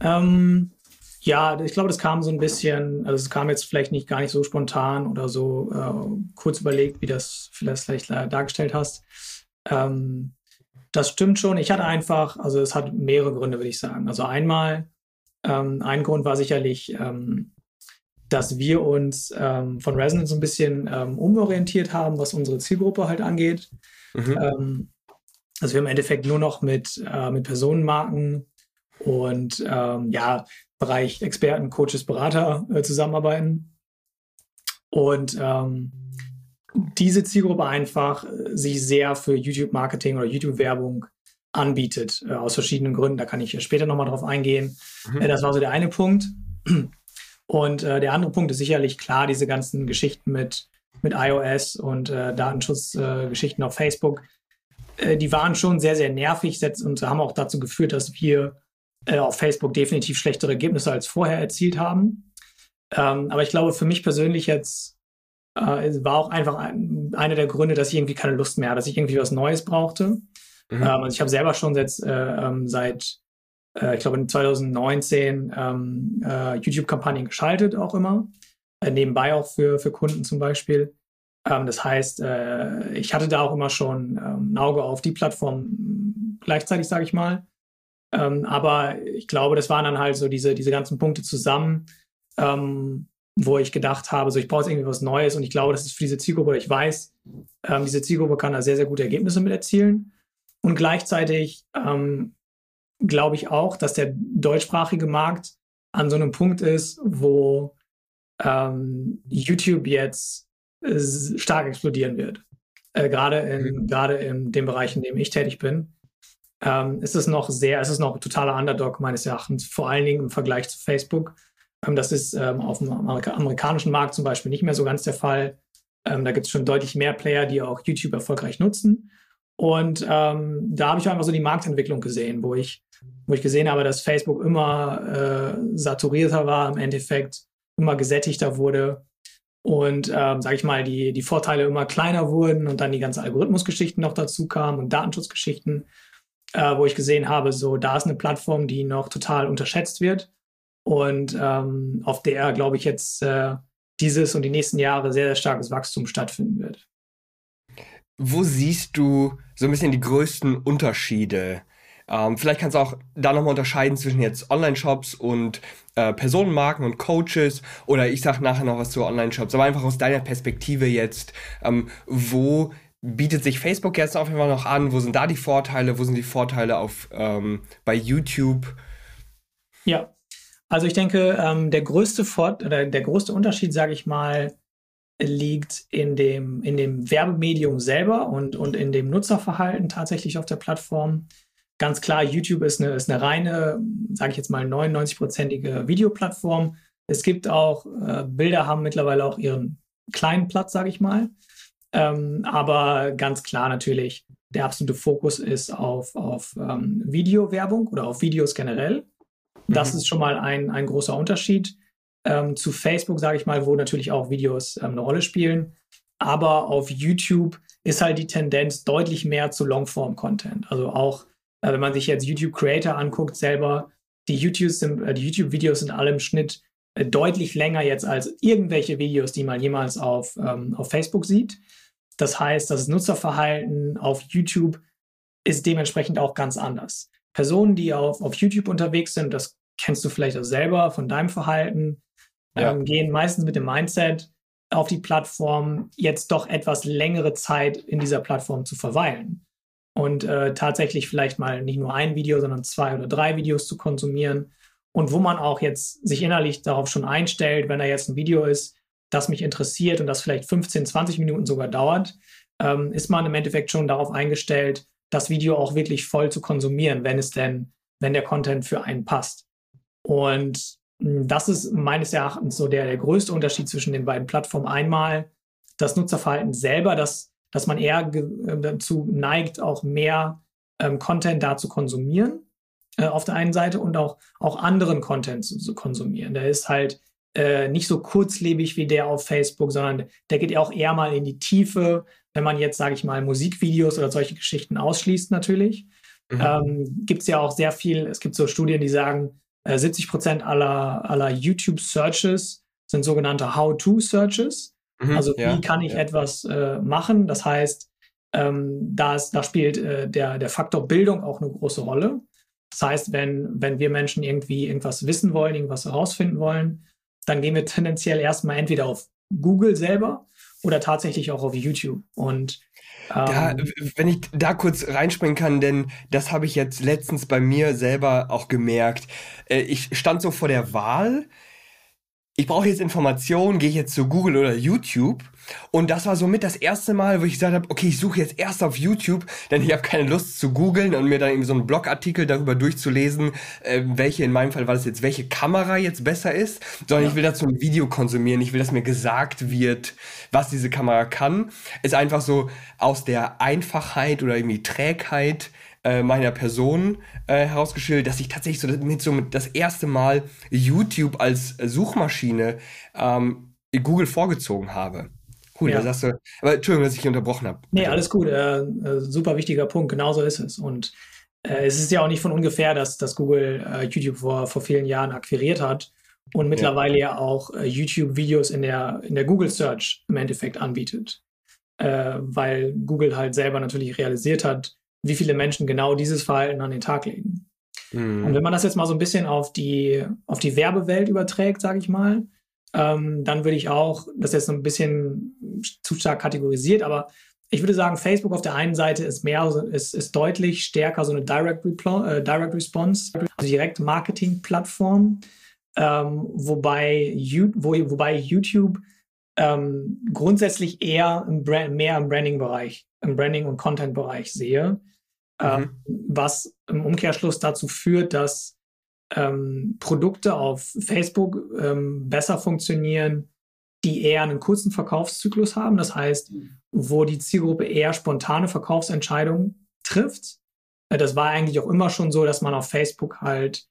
Ähm, ja, ich glaube, das kam so ein bisschen, also es kam jetzt vielleicht nicht gar nicht so spontan oder so äh, kurz überlegt, wie das vielleicht dargestellt hast. Ähm, das stimmt schon. Ich hatte einfach, also es hat mehrere Gründe, würde ich sagen. Also einmal ähm, ein Grund war sicherlich, ähm, dass wir uns ähm, von Resonance ein bisschen ähm, umorientiert haben, was unsere Zielgruppe halt angeht. Mhm. Ähm, also wir im Endeffekt nur noch mit, äh, mit Personenmarken und ähm, ja, Bereich Experten, Coaches, Berater äh, zusammenarbeiten. Und diese Zielgruppe einfach äh, sich sehr für YouTube-Marketing oder YouTube-Werbung anbietet, äh, aus verschiedenen Gründen. Da kann ich später nochmal drauf eingehen. Mhm. Äh, das war so der eine Punkt. Und äh, der andere Punkt ist sicherlich klar, diese ganzen Geschichten mit, mit iOS und äh, Datenschutzgeschichten auf Facebook, äh, die waren schon sehr, sehr nervig und haben auch dazu geführt, dass wir äh, auf Facebook definitiv schlechtere Ergebnisse als vorher erzielt haben. Ähm, aber ich glaube, für mich persönlich jetzt war auch einfach ein, einer der Gründe, dass ich irgendwie keine Lust mehr hatte, dass ich irgendwie was Neues brauchte. Mhm. Ähm, also ich habe selber schon jetzt, äh, ähm, seit, äh, ich glaube, 2019 ähm, äh, YouTube-Kampagnen geschaltet, auch immer. Äh, nebenbei auch für, für Kunden zum Beispiel. Ähm, das heißt, äh, ich hatte da auch immer schon ähm, ein Auge auf die Plattform gleichzeitig, sage ich mal. Ähm, aber ich glaube, das waren dann halt so diese, diese ganzen Punkte zusammen, wo ich gedacht habe, so ich brauche jetzt irgendwie was Neues und ich glaube, das ist für diese Zielgruppe, oder ich weiß, Ähm, diese Zielgruppe kann da sehr, sehr gute Ergebnisse mit erzielen. Und gleichzeitig ähm, glaube ich auch, dass der deutschsprachige Markt an so einem Punkt ist, wo ähm, YouTube jetzt äh, stark explodieren wird. Äh, gerade in, mhm. gerade in dem Bereich, in dem ich tätig bin, ähm, ist es noch sehr, ist es noch totaler Underdog meines Erachtens, vor allen Dingen im Vergleich zu Facebook. Ähm, das ist ähm, auf dem Amerika amerikanischen Markt zum Beispiel nicht mehr so ganz der Fall. Ähm, da gibt es schon deutlich mehr Player, die auch YouTube erfolgreich nutzen. Und ähm, da habe ich einfach so die Marktentwicklung gesehen, wo ich, wo ich gesehen habe, dass Facebook immer äh, saturierter war im Endeffekt, immer gesättigter wurde und, ähm, sage ich mal, die, die Vorteile immer kleiner wurden und dann die ganzen Algorithmusgeschichten noch dazu kamen und Datenschutzgeschichten, äh, wo ich gesehen habe, so da ist eine Plattform, die noch total unterschätzt wird und ähm, auf der, glaube ich, jetzt äh, dieses und die nächsten Jahre sehr, sehr starkes Wachstum stattfinden wird.
Wo siehst du so ein bisschen die größten Unterschiede? Ähm, vielleicht kannst du auch da nochmal unterscheiden zwischen jetzt Online-Shops und äh, Personenmarken und Coaches oder ich sag nachher noch was zu Online-Shops, aber einfach aus deiner Perspektive jetzt, ähm, wo bietet sich Facebook jetzt auf jeden Fall noch an? Wo sind da die Vorteile? Wo sind die Vorteile auf ähm, bei YouTube?
Ja, also ich denke, ähm, der größte Fort oder der größte Unterschied, sage ich mal, liegt in dem, in dem Werbemedium selber und, und in dem Nutzerverhalten tatsächlich auf der Plattform. Ganz klar, YouTube ist eine, ist eine reine, sage ich jetzt mal, 99-prozentige Videoplattform. Es gibt auch, äh, Bilder haben mittlerweile auch ihren kleinen Platz, sage ich mal. Ähm, aber ganz klar natürlich, der absolute Fokus ist auf, auf ähm, Videowerbung oder auf Videos generell. Das mhm. ist schon mal ein, ein großer Unterschied ähm, zu Facebook, sage ich mal, wo natürlich auch Videos ähm, eine Rolle spielen. Aber auf YouTube ist halt die Tendenz deutlich mehr zu Longform-Content. Also auch, äh, wenn man sich jetzt YouTube-Creator anguckt, selber, die YouTube-Videos sind, äh, YouTube sind alle im Schnitt äh, deutlich länger jetzt als irgendwelche Videos, die man jemals auf, ähm, auf Facebook sieht. Das heißt, das Nutzerverhalten auf YouTube ist dementsprechend auch ganz anders. Personen, die auf, auf YouTube unterwegs sind, das kennst du vielleicht auch selber von deinem Verhalten, ja. ähm, gehen meistens mit dem Mindset auf die Plattform, jetzt doch etwas längere Zeit in dieser Plattform zu verweilen. Und äh, tatsächlich vielleicht mal nicht nur ein Video, sondern zwei oder drei Videos zu konsumieren. Und wo man auch jetzt sich innerlich darauf schon einstellt, wenn da jetzt ein Video ist, das mich interessiert und das vielleicht 15, 20 Minuten sogar dauert, ähm, ist man im Endeffekt schon darauf eingestellt, das Video auch wirklich voll zu konsumieren, wenn es denn, wenn der Content für einen passt. Und das ist meines Erachtens so der, der größte Unterschied zwischen den beiden Plattformen. Einmal das Nutzerverhalten selber, dass, dass man eher äh, dazu neigt, auch mehr ähm, Content da zu konsumieren äh, auf der einen Seite und auch, auch anderen Content zu, zu konsumieren. Der ist halt äh, nicht so kurzlebig wie der auf Facebook, sondern der geht ja auch eher mal in die Tiefe, wenn man jetzt, sage ich mal, Musikvideos oder solche Geschichten ausschließt natürlich. Mhm. Ähm, gibt es ja auch sehr viel, es gibt so Studien, die sagen, 70 äh, Prozent aller, aller YouTube-Searches sind sogenannte How-to-Searches. Mhm, also wie ja, kann ich ja. etwas äh, machen? Das heißt, ähm, da, ist, da spielt äh, der, der Faktor Bildung auch eine große Rolle. Das heißt, wenn, wenn wir Menschen irgendwie irgendwas wissen wollen, irgendwas herausfinden wollen, dann gehen wir tendenziell erstmal entweder auf Google selber oder tatsächlich auch auf YouTube. Und
da, ähm, wenn ich da kurz reinspringen kann, denn das habe ich jetzt letztens bei mir selber auch gemerkt. Äh, ich stand so vor der Wahl, ich brauche jetzt Informationen, gehe ich jetzt zu Google oder YouTube. Und das war somit das erste Mal, wo ich gesagt habe, okay, ich suche jetzt erst auf YouTube, denn ich habe keine Lust zu googeln und mir dann irgendwie so einen Blogartikel darüber durchzulesen, äh, welche, in meinem Fall war das jetzt, welche Kamera jetzt besser ist, sondern ja. ich will dazu ein Video konsumieren, ich will, dass mir gesagt wird, was diese Kamera kann. Ist einfach so aus der Einfachheit oder irgendwie Trägheit äh, meiner Person äh, herausgestellt, dass ich tatsächlich so mit so das erste Mal YouTube als Suchmaschine ähm, Google vorgezogen habe. Cool, ja. da sagst du, aber Entschuldigung, dass ich hier unterbrochen habe.
Nee, alles gut. Äh, äh, super wichtiger Punkt, genauso ist es. Und äh, es ist ja auch nicht von ungefähr, dass, dass Google YouTube vor, vor vielen Jahren akquiriert hat und mittlerweile ja, ja auch YouTube-Videos in der, in der Google Search im Endeffekt anbietet. Äh, weil Google halt selber natürlich realisiert hat, wie viele Menschen genau dieses Verhalten an den Tag legen. Mhm. Und wenn man das jetzt mal so ein bisschen auf die, auf die Werbewelt überträgt, sage ich mal, ähm, dann würde ich auch, das ist jetzt so ein bisschen zu stark kategorisiert, aber ich würde sagen, Facebook auf der einen Seite ist mehr, ist, ist deutlich stärker so eine Direct, Repl äh, Direct Response, also direkt Marketing-Plattform, ähm, wobei, wo, wobei YouTube ähm, grundsätzlich eher im Brand, mehr im Branding-Bereich, im Branding- und Content-Bereich sehe, mhm. was im Umkehrschluss dazu führt, dass ähm, Produkte auf Facebook ähm, besser funktionieren, die eher einen kurzen Verkaufszyklus haben. Das heißt, mhm. wo die Zielgruppe eher spontane Verkaufsentscheidungen trifft. Äh, das war eigentlich auch immer schon so, dass man auf Facebook halt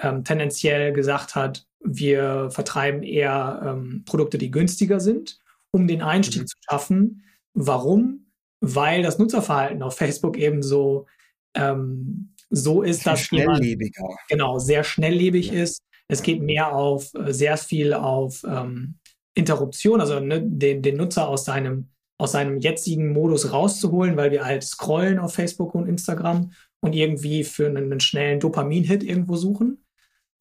ähm, tendenziell gesagt hat, wir vertreiben eher ähm, Produkte, die günstiger sind, um den Einstieg mhm. zu schaffen. Warum? Weil das Nutzerverhalten auf Facebook eben so, ähm, so ist, dass
schnelllebiger.
Jemand, genau sehr schnelllebig ja. ist. Es geht mehr auf äh, sehr viel auf ähm, Interruption, also ne, den, den Nutzer aus seinem, aus seinem jetzigen Modus rauszuholen, weil wir halt scrollen auf Facebook und Instagram und irgendwie für einen, einen schnellen Dopamin-Hit irgendwo suchen.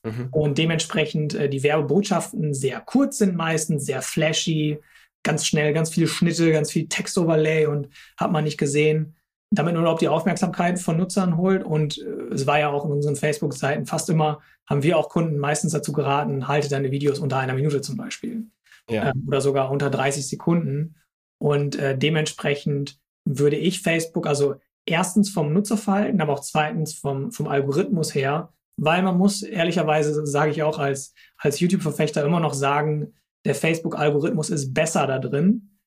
Mhm. Und dementsprechend äh, die Werbebotschaften sehr kurz sind meistens, sehr flashy, ganz schnell, ganz viele Schnitte, ganz viel Textoverlay und hat man nicht gesehen, damit nur überhaupt die Aufmerksamkeit von Nutzern holt. Und äh, es war ja auch in unseren Facebook-Seiten fast immer, haben wir auch Kunden meistens dazu geraten, halte deine Videos unter einer Minute zum Beispiel. Ja. Ähm, oder sogar unter 30 Sekunden. Und äh, dementsprechend würde ich Facebook, also erstens vom Nutzerverhalten, aber auch zweitens vom, vom Algorithmus her, weil man muss ehrlicherweise, sage ich auch als, als YouTube-Verfechter, immer noch sagen, der Facebook-Algorithmus ist besser da drin,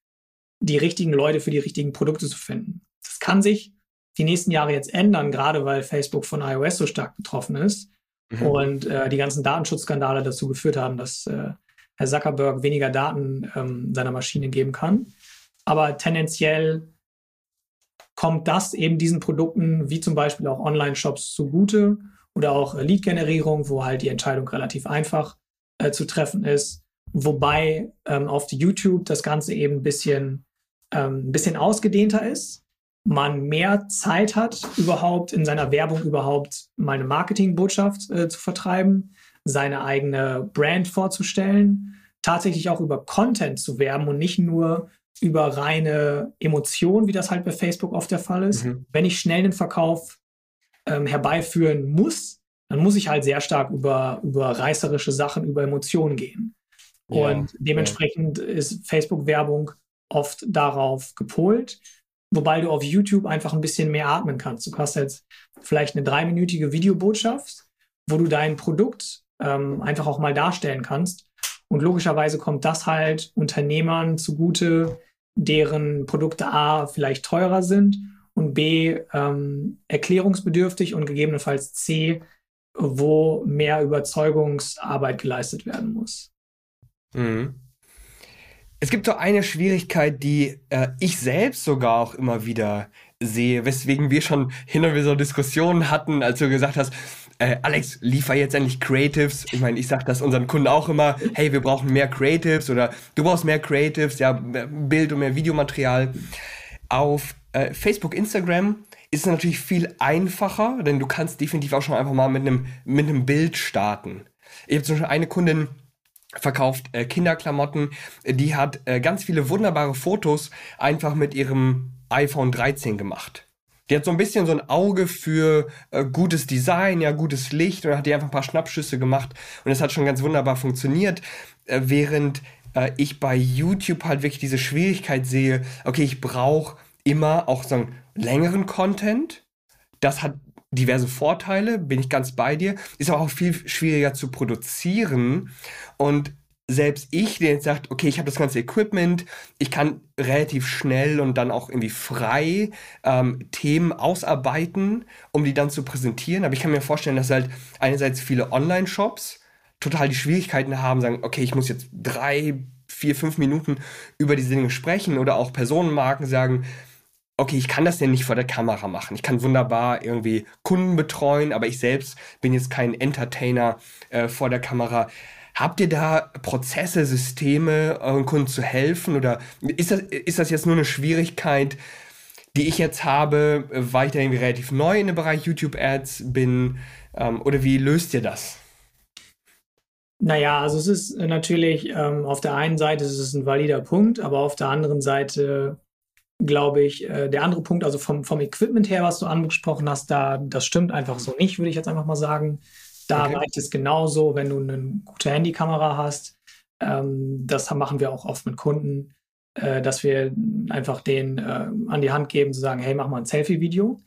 die richtigen Leute für die richtigen Produkte zu finden. Das kann sich die nächsten Jahre jetzt ändern, gerade weil Facebook von iOS so stark betroffen ist mhm. und äh, die ganzen Datenschutzskandale dazu geführt haben, dass äh, Herr Zuckerberg weniger Daten ähm, seiner Maschine geben kann. Aber tendenziell kommt das eben diesen Produkten, wie zum Beispiel auch Online-Shops, zugute oder auch Lead-Generierung, wo halt die Entscheidung relativ einfach äh, zu treffen ist. Wobei ähm, auf YouTube das Ganze eben ein bisschen, ähm, ein bisschen ausgedehnter ist. Man mehr Zeit hat, überhaupt in seiner Werbung überhaupt mal eine Marketingbotschaft äh, zu vertreiben, seine eigene Brand vorzustellen, tatsächlich auch über Content zu werben und nicht nur über reine Emotionen, wie das halt bei Facebook oft der Fall ist. Mhm. Wenn ich schnell den Verkauf ähm, herbeiführen muss, dann muss ich halt sehr stark über, über reißerische Sachen, über Emotionen gehen. Ja, und dementsprechend ja. ist Facebook-Werbung oft darauf gepolt, wobei du auf YouTube einfach ein bisschen mehr atmen kannst. Du hast jetzt vielleicht eine dreiminütige Videobotschaft, wo du dein Produkt ähm, einfach auch mal darstellen kannst. Und logischerweise kommt das halt Unternehmern zugute, deren Produkte A vielleicht teurer sind und B ähm, erklärungsbedürftig und gegebenenfalls C, wo mehr Überzeugungsarbeit geleistet werden muss.
Mhm. Es gibt so eine Schwierigkeit, die äh, ich selbst sogar auch immer wieder sehe, weswegen wir schon hin und wieder so Diskussionen hatten, als du gesagt hast, äh, Alex, liefer jetzt endlich Creatives. Ich meine, ich sage das unseren Kunden auch immer, hey, wir brauchen mehr Creatives oder du brauchst mehr Creatives, ja, Bild und mehr Videomaterial. Auf äh, Facebook, Instagram ist es natürlich viel einfacher, denn du kannst definitiv auch schon einfach mal mit einem mit einem Bild starten. Ich habe zum Beispiel eine Kundin verkauft äh, Kinderklamotten, die hat äh, ganz viele wunderbare Fotos einfach mit ihrem iPhone 13 gemacht. Die hat so ein bisschen so ein Auge für äh, gutes Design, ja, gutes Licht und hat die einfach ein paar Schnappschüsse gemacht und es hat schon ganz wunderbar funktioniert, äh, während äh, ich bei YouTube halt wirklich diese Schwierigkeit sehe, okay, ich brauche immer auch so einen längeren Content. Das hat diverse Vorteile, bin ich ganz bei dir. Ist aber auch viel schwieriger zu produzieren. Und selbst ich, der jetzt sagt, okay, ich habe das ganze Equipment, ich kann relativ schnell und dann auch irgendwie frei ähm, Themen ausarbeiten, um die dann zu präsentieren. Aber ich kann mir vorstellen, dass halt einerseits viele Online-Shops total die Schwierigkeiten haben, sagen, okay, ich muss jetzt drei, vier, fünf Minuten über diese Dinge sprechen oder auch Personenmarken sagen, okay, ich kann das ja nicht vor der Kamera machen. Ich kann wunderbar irgendwie Kunden betreuen, aber ich selbst bin jetzt kein Entertainer äh, vor der Kamera. Habt ihr da Prozesse, Systeme, euren Kunden zu helfen? Oder ist das, ist das jetzt nur eine Schwierigkeit, die ich jetzt habe, weil ich da irgendwie relativ neu in dem Bereich YouTube-Ads bin? Ähm, oder wie löst ihr das?
Naja, also es ist natürlich, ähm, auf der einen Seite ist es ein valider Punkt, aber auf der anderen Seite glaube ich, äh, der andere Punkt, also vom, vom Equipment her, was du angesprochen hast, da, das stimmt einfach so nicht, würde ich jetzt einfach mal sagen. Da okay. reicht es genauso, wenn du eine gute Handykamera hast. Ähm, das machen wir auch oft mit Kunden, äh, dass wir einfach den äh, an die Hand geben, zu sagen, hey, mach mal ein Selfie-Video.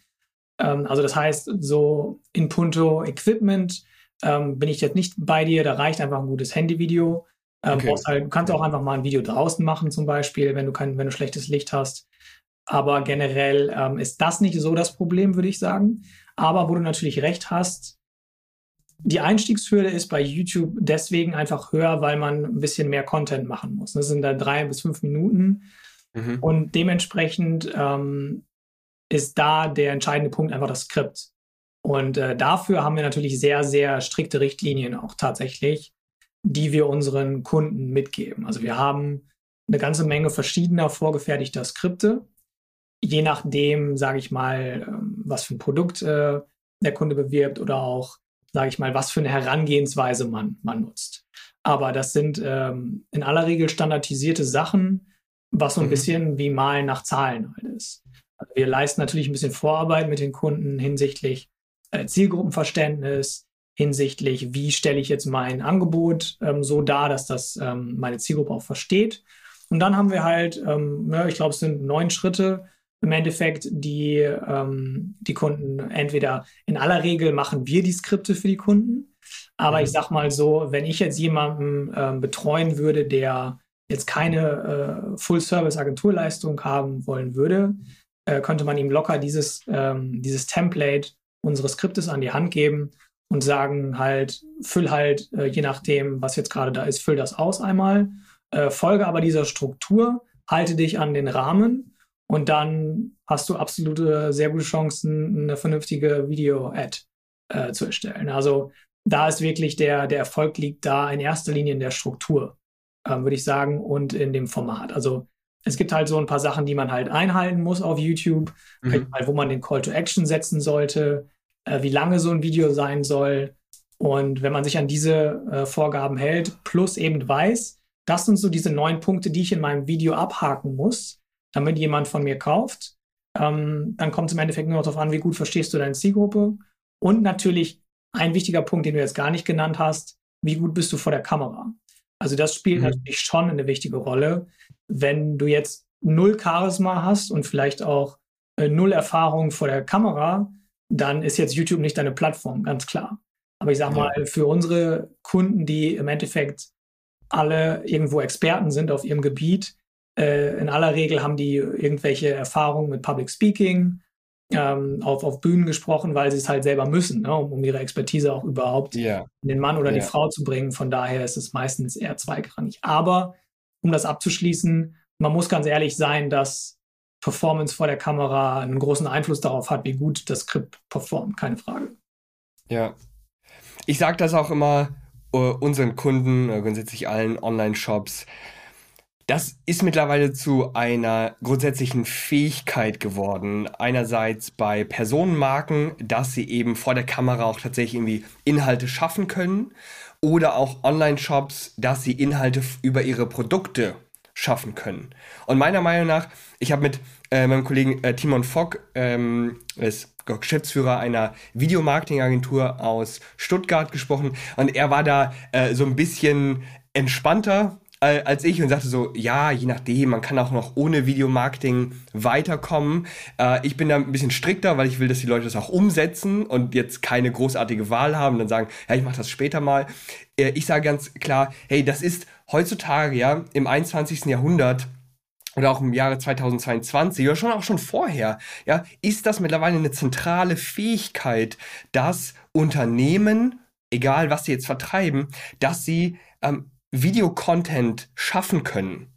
Ähm, also das heißt, so in puncto Equipment ähm, bin ich jetzt nicht bei dir, da reicht einfach ein gutes Handyvideo. Ähm, okay. halt, du kannst auch einfach mal ein Video draußen machen, zum Beispiel, wenn du kein, wenn du schlechtes Licht hast. Aber generell ähm, ist das nicht so das Problem, würde ich sagen. Aber wo du natürlich recht hast, die Einstiegshürde ist bei YouTube deswegen einfach höher, weil man ein bisschen mehr Content machen muss. Das sind da drei bis fünf Minuten. Mhm. Und dementsprechend ähm, ist da der entscheidende Punkt einfach das Skript. Und äh, dafür haben wir natürlich sehr, sehr strikte Richtlinien auch tatsächlich, die wir unseren Kunden mitgeben. Also wir haben eine ganze Menge verschiedener vorgefertigter Skripte, je nachdem, sage ich mal, ähm, was für ein Produkt äh, der Kunde bewirbt oder auch, sage ich mal, was für eine Herangehensweise man, man nutzt. Aber das sind ähm, in aller Regel standardisierte Sachen, was so ein mhm. bisschen wie Malen nach Zahlen halt ist. Also wir leisten natürlich ein bisschen Vorarbeit mit den Kunden hinsichtlich äh, Zielgruppenverständnis, hinsichtlich, wie stelle ich jetzt mein Angebot ähm, so dar, dass das ähm, meine Zielgruppe auch versteht. Und dann haben wir halt, ähm, ja, ich glaube, es sind neun Schritte, im Endeffekt die, ähm, die Kunden entweder in aller Regel machen wir die Skripte für die Kunden. Aber mhm. ich sag mal so, wenn ich jetzt jemanden ähm, betreuen würde, der jetzt keine äh, Full-Service-Agenturleistung haben wollen würde, äh, könnte man ihm locker dieses, ähm, dieses Template unseres Skriptes an die Hand geben und sagen halt, füll halt, äh, je nachdem, was jetzt gerade da ist, füll das aus einmal, äh, folge aber dieser Struktur, halte dich an den Rahmen und dann hast du absolute, sehr gute Chancen, eine vernünftige Video-Ad äh, zu erstellen. Also da ist wirklich der, der Erfolg liegt da in erster Linie in der Struktur, ähm, würde ich sagen, und in dem Format. Also es gibt halt so ein paar Sachen, die man halt einhalten muss auf YouTube, mhm. halt, wo man den Call to Action setzen sollte, äh, wie lange so ein Video sein soll. Und wenn man sich an diese äh, Vorgaben hält, plus eben weiß, das sind so diese neun Punkte, die ich in meinem Video abhaken muss, damit jemand von mir kauft. Ähm, dann kommt es im Endeffekt nur noch darauf an, wie gut verstehst du deine Zielgruppe. Und natürlich ein wichtiger Punkt, den du jetzt gar nicht genannt hast, wie gut bist du vor der Kamera? Also das spielt mhm. natürlich schon eine wichtige Rolle. Wenn du jetzt null Charisma hast und vielleicht auch äh, null Erfahrung vor der Kamera, dann ist jetzt YouTube nicht deine Plattform, ganz klar. Aber ich sag ja. mal, für unsere Kunden, die im Endeffekt alle irgendwo Experten sind auf ihrem Gebiet, äh, in aller Regel haben die irgendwelche Erfahrungen mit Public Speaking, ähm, auf, auf Bühnen gesprochen, weil sie es halt selber müssen, ne, um, um ihre Expertise auch überhaupt yeah. in den Mann oder yeah. die Frau zu bringen. Von daher ist es meistens eher zweigrangig. Aber um das abzuschließen, man muss ganz ehrlich sein, dass Performance vor der Kamera einen großen Einfluss darauf hat, wie gut das Skript performt, keine Frage.
Ja. Ich sage das auch immer uh, unseren Kunden, uh, grundsätzlich allen Online-Shops. Das ist mittlerweile zu einer grundsätzlichen Fähigkeit geworden. Einerseits bei Personenmarken, dass sie eben vor der Kamera auch tatsächlich irgendwie Inhalte schaffen können. Oder auch Online-Shops, dass sie Inhalte über ihre Produkte schaffen können. Und meiner Meinung nach, ich habe mit äh, meinem Kollegen äh, Timon Fock, ähm, ist Geschäftsführer einer Videomarketingagentur aus Stuttgart gesprochen und er war da äh, so ein bisschen entspannter als ich und sagte so, ja, je nachdem, man kann auch noch ohne Videomarketing weiterkommen. Äh, ich bin da ein bisschen strikter, weil ich will, dass die Leute das auch umsetzen und jetzt keine großartige Wahl haben und dann sagen, ja, ich mache das später mal. Äh, ich sage ganz klar, hey, das ist heutzutage ja im 21. Jahrhundert oder auch im Jahre 2022 oder schon auch schon vorher, ja, ist das mittlerweile eine zentrale Fähigkeit, dass Unternehmen, egal was sie jetzt vertreiben, dass sie ähm, Videocontent schaffen können.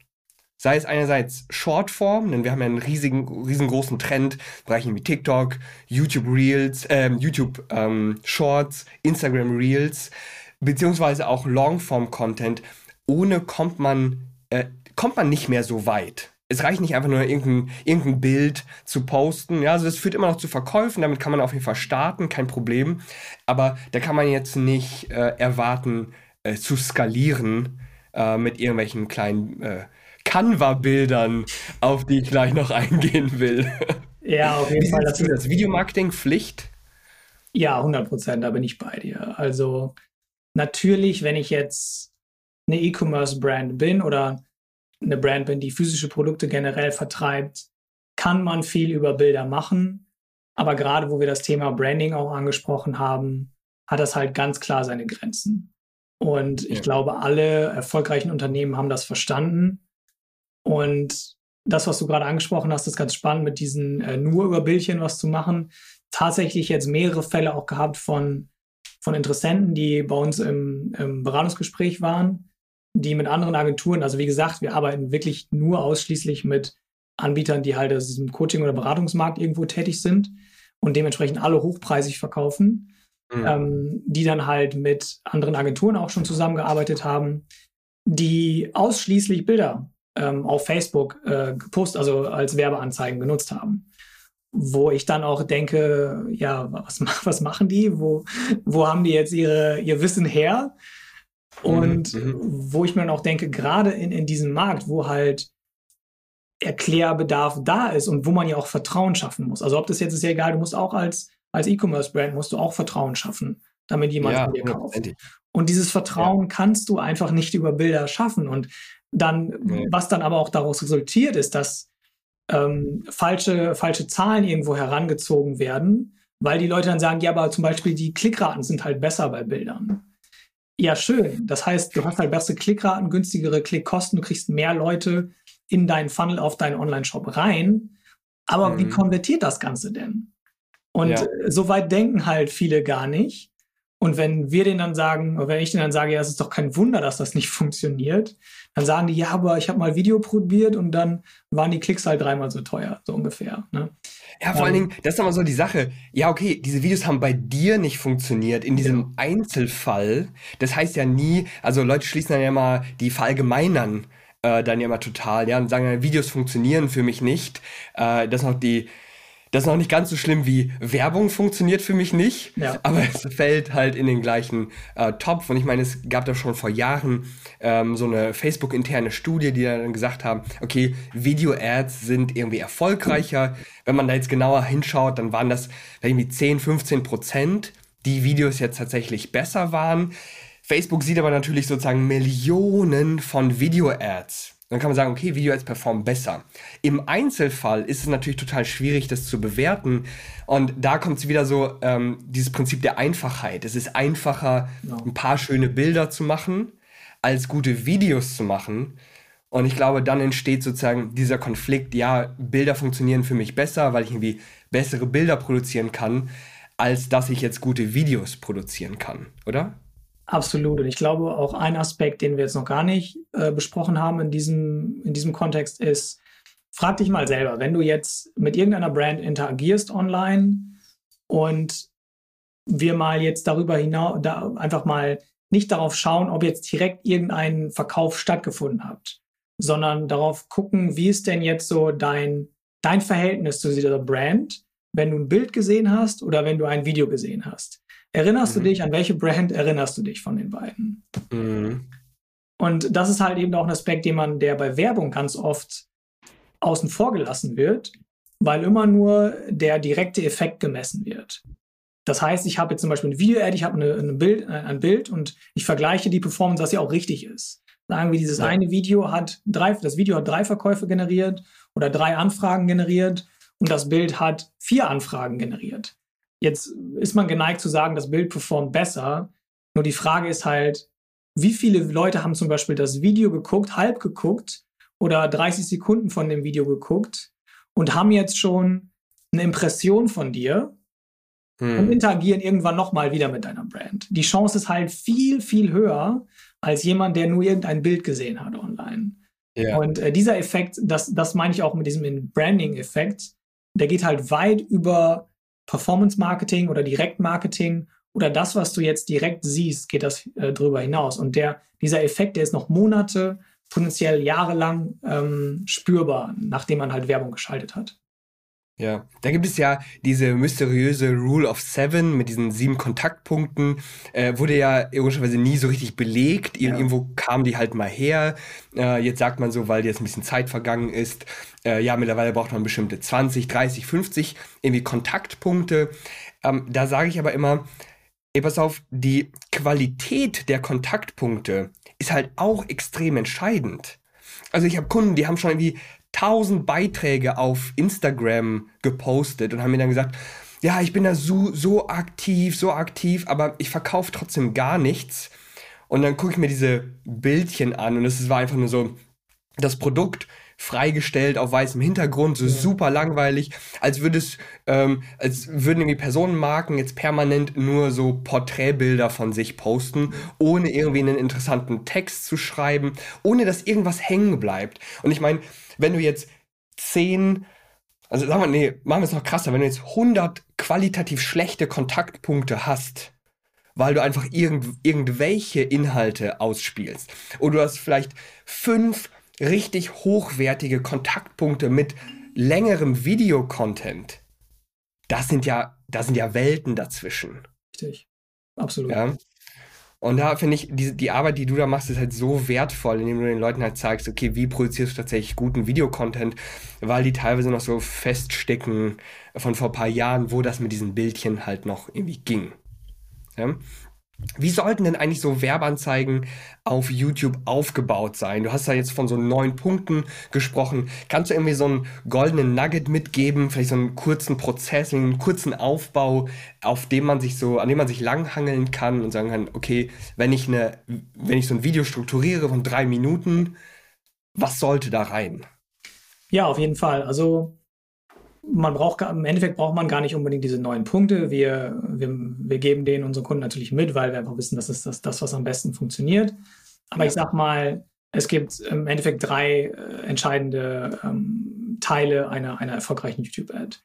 Sei es einerseits Shortform, denn wir haben ja einen riesigen, riesengroßen Trend, Bereichen wie TikTok, YouTube Reels, äh, YouTube ähm, Shorts, Instagram Reels, beziehungsweise auch Longform-Content. Ohne kommt man, äh, kommt man nicht mehr so weit. Es reicht nicht einfach nur irgendein, irgendein Bild zu posten. Ja, also das führt immer noch zu Verkäufen, damit kann man auf jeden Fall starten, kein Problem. Aber da kann man jetzt nicht äh, erwarten, äh, zu skalieren äh, mit irgendwelchen kleinen äh, Canva-Bildern, auf die ich gleich noch eingehen will.
Ja, auf jeden Fall.
du das Videomarketing Pflicht?
Ja, 100 Prozent, da bin ich bei dir. Also natürlich, wenn ich jetzt eine E-Commerce-Brand bin oder eine Brand bin, die physische Produkte generell vertreibt, kann man viel über Bilder machen. Aber gerade wo wir das Thema Branding auch angesprochen haben, hat das halt ganz klar seine Grenzen. Und ich
Ja.
glaube, alle erfolgreichen Unternehmen haben das verstanden. Und das, was du gerade angesprochen hast, ist ganz spannend, mit diesen äh, nur über Bildchen was zu machen. Tatsächlich jetzt mehrere Fälle auch gehabt von, von Interessenten, die bei uns im, im Beratungsgespräch waren, die mit anderen Agenturen, also wie gesagt, wir arbeiten wirklich nur ausschließlich mit Anbietern, die halt aus diesem Coaching- oder Beratungsmarkt irgendwo tätig sind und dementsprechend alle hochpreisig verkaufen
Mhm.
ähm, die dann halt mit anderen Agenturen auch schon zusammengearbeitet haben, die ausschließlich Bilder ähm, auf Facebook äh, gepostet, also als Werbeanzeigen genutzt haben. Wo ich dann auch denke, ja, was, was machen die? Wo, wo haben die jetzt ihre, ihr Wissen her? Und
Mhm, mhm.
wo ich mir dann auch denke, gerade in, in diesem Markt, wo halt Erklärbedarf da ist und wo man ja auch Vertrauen schaffen muss. Also ob das jetzt ist ja egal, du musst auch als, als E-Commerce-Brand musst du auch Vertrauen schaffen, damit jemand
Ja,
von dir kauft. Und dieses Vertrauen kannst du einfach nicht über Bilder schaffen. Und dann,
Nee.
was dann aber auch daraus resultiert, ist, dass ähm, falsche, falsche Zahlen irgendwo herangezogen werden, weil die Leute dann sagen, ja, aber zum Beispiel die Klickraten sind halt besser bei Bildern. Ja, schön. Das heißt, du hast halt bessere Klickraten, günstigere Klickkosten, du kriegst mehr Leute in deinen Funnel auf deinen Online-Shop rein. Aber wie
Mhm.
konvertiert das Ganze denn? Und
Ja.
äh, so weit denken halt viele gar nicht. Und wenn wir denen dann sagen, oder wenn ich denen dann sage, ja, es ist doch kein Wunder, dass das nicht funktioniert, dann sagen die, ja, aber ich habe mal Video probiert und dann waren die Klicks halt dreimal so teuer, so ungefähr. Ne?
Ja, vor allen
Ähm,
Dingen, das ist immer so die Sache. Ja, okay, diese Videos haben bei dir nicht funktioniert, in diesem
Genau.
Einzelfall. Das heißt ja nie, also Leute schließen dann ja mal die verallgemeinern äh, dann ja immer total, ja, und sagen, ja, Videos funktionieren für mich nicht. Äh, das ist noch die, das ist noch nicht ganz so schlimm wie Werbung funktioniert für mich nicht,
Ja.
aber es fällt halt in den gleichen äh, Topf. Und ich meine, es gab da schon vor Jahren ähm, so eine Facebook-interne Studie, die dann gesagt haben, okay, Video-Ads sind irgendwie erfolgreicher. Wenn man da jetzt genauer hinschaut, dann waren das irgendwie 10, 15 Prozent, die Videos jetzt tatsächlich besser waren. Facebook sieht aber natürlich sozusagen Millionen von Video-Ads. Dann kann man sagen, okay, Video-Ads performen besser. Im Einzelfall ist es natürlich total schwierig, das zu bewerten. Und da kommt es wieder so, ähm, dieses Prinzip der Einfachheit. Es ist einfacher,
Genau.
ein paar schöne Bilder zu machen, als gute Videos zu machen. Und ich glaube, dann entsteht sozusagen dieser Konflikt, ja, Bilder funktionieren für mich besser, weil ich irgendwie bessere Bilder produzieren kann, als dass ich jetzt gute Videos produzieren kann, oder?
Absolut. Und ich glaube, auch ein Aspekt, den wir jetzt noch gar nicht äh, besprochen haben in diesem, in diesem Kontext ist, frag dich mal selber, wenn du jetzt mit irgendeiner Brand interagierst online und wir mal jetzt darüber hinaus, da einfach mal nicht darauf schauen, ob jetzt direkt irgendein Verkauf stattgefunden hat, sondern darauf gucken, wie ist denn jetzt so dein, dein Verhältnis zu dieser Brand, wenn du ein Bild gesehen hast oder wenn du ein Video gesehen hast. Erinnerst
Mhm.
du dich, an welche Brand erinnerst du dich von den beiden?
Mhm.
Und das ist halt eben auch ein Aspekt, den man, der bei Werbung ganz oft außen vor gelassen wird, weil immer nur der direkte Effekt gemessen wird. Das heißt, ich habe jetzt zum Beispiel ein Video-Ad, ich habe eine, eine Bild, ein ein Bild und ich vergleiche die Performance, was ja auch richtig ist. Sagen wir, dieses
Ja.
eine Video hat drei, das Video hat drei Verkäufe generiert oder drei Anfragen generiert und das Bild hat vier Anfragen generiert. Jetzt ist man geneigt zu sagen, das Bild performt besser. Nur die Frage ist halt, wie viele Leute haben zum Beispiel das Video geguckt, halb geguckt oder 30 Sekunden von dem Video geguckt und haben jetzt schon eine Impression von dir und
Hm.
interagieren irgendwann nochmal wieder mit deiner Brand. Die Chance ist halt viel, viel höher als jemand, der nur irgendein Bild gesehen hat online.
Ja.
Und äh, dieser Effekt, das, das meine ich auch mit diesem Branding-Effekt, der geht halt weit über Performance-Marketing oder Direktmarketing oder das, was du jetzt direkt siehst, geht das äh, drüber hinaus. Und der, dieser Effekt, der ist noch Monate, potenziell jahrelang ähm, spürbar, nachdem man halt Werbung geschaltet hat.
Ja, da gibt es ja diese mysteriöse Rule of Seven mit diesen sieben Kontaktpunkten. Äh, wurde ja ironischerweise nie so richtig belegt. Ir ja. Irgendwo kam die halt mal her. Äh, jetzt sagt man so, weil jetzt ein bisschen Zeit vergangen ist. Äh, ja, mittlerweile braucht man bestimmte 20, 30, 50 irgendwie Kontaktpunkte. Ähm, da sage ich aber immer, ey, pass auf, die Qualität der Kontaktpunkte ist halt auch extrem entscheidend. Also ich habe Kunden, die haben schon irgendwie tausend Beiträge auf Instagram gepostet und haben mir dann gesagt, ja, ich bin da so, so aktiv, so aktiv, aber ich verkaufe trotzdem gar nichts. Und dann gucke ich mir diese Bildchen an und es war einfach nur so, das Produkt freigestellt auf weißem Hintergrund, so ja. super langweilig, als würde es, ähm, als würden irgendwie Personenmarken jetzt permanent nur so Porträtbilder von sich posten, ohne irgendwie einen interessanten Text zu schreiben, ohne dass irgendwas hängen bleibt. Und ich meine, wenn du jetzt zehn, also sagen wir, nee, machen wir es noch krasser, wenn du jetzt 100 qualitativ schlechte Kontaktpunkte hast, weil du einfach irgend, irgendwelche Inhalte ausspielst, oder du hast vielleicht fünf richtig hochwertige Kontaktpunkte mit längerem Videocontent, das sind ja, da sind ja Welten dazwischen.
Richtig. Absolut.
Ja. Und da finde ich, die, die Arbeit, die du da machst, ist halt so wertvoll, indem du den Leuten halt zeigst, okay, wie produzierst du tatsächlich guten Videocontent, weil die teilweise noch so feststecken von vor ein paar Jahren, wo das mit diesen Bildchen halt noch irgendwie ging. Ja? Wie sollten denn eigentlich so Werbeanzeigen auf YouTube aufgebaut sein? Du hast da jetzt von so neun Punkten gesprochen. Kannst du irgendwie so einen goldenen Nugget mitgeben, vielleicht so einen kurzen Prozess, einen kurzen Aufbau, auf dem man sich so, an dem man sich langhangeln kann und sagen kann, okay, wenn ich eine, wenn ich so ein Video strukturiere von drei Minuten, was sollte da rein?
Ja, auf jeden Fall. Also man braucht im Endeffekt braucht man gar nicht unbedingt diese neuen Punkte. Wir, wir, wir geben denen unseren Kunden natürlich mit, weil wir einfach wissen, das ist das, das was am besten funktioniert. Aber ja. ich sag mal, es gibt im Endeffekt drei äh, entscheidende ähm, Teile einer, einer erfolgreichen YouTube-Ad.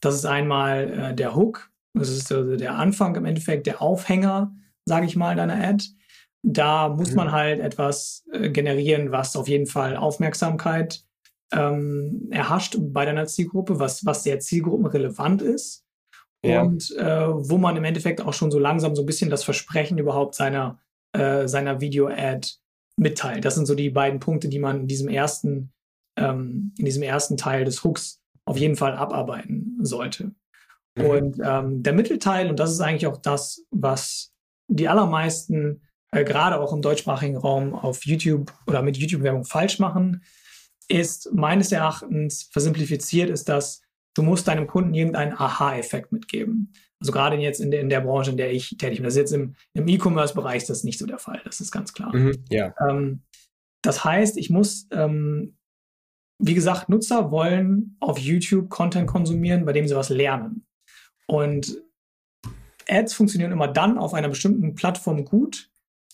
Das ist einmal äh, der Hook, das ist also der Anfang im Endeffekt, der Aufhänger, sage ich mal, deiner Ad. Da muss mhm. man halt etwas äh, generieren, was auf jeden Fall Aufmerksamkeit ähm, erhascht bei deiner Zielgruppe, was, was sehr zielgruppenrelevant ist. Ja. Und äh, wo man im Endeffekt auch schon so langsam so ein bisschen das Versprechen überhaupt seiner, äh, seiner Video-Ad mitteilt. Das sind so die beiden Punkte, die man in diesem ersten, ähm, in diesem ersten Teil des Hooks auf jeden Fall abarbeiten sollte. Mhm. Und ähm, der Mittelteil, und das ist eigentlich auch das, was die allermeisten, äh, gerade auch im deutschsprachigen Raum auf YouTube oder mit YouTube-Werbung falsch machen, ist meines Erachtens versimplifiziert, ist dass du musst deinem Kunden irgendeinen Aha-Effekt mitgeben. Also gerade jetzt in der, in der Branche, in der ich tätig bin. Das ist jetzt im, im E-Commerce-Bereich das nicht so der Fall. Das ist ganz klar.
Mhm, ja.
Ähm, das heißt, ich muss, ähm, wie gesagt, Nutzer wollen auf YouTube Content konsumieren, bei dem sie was lernen. Und Ads funktionieren immer dann auf einer bestimmten Plattform gut,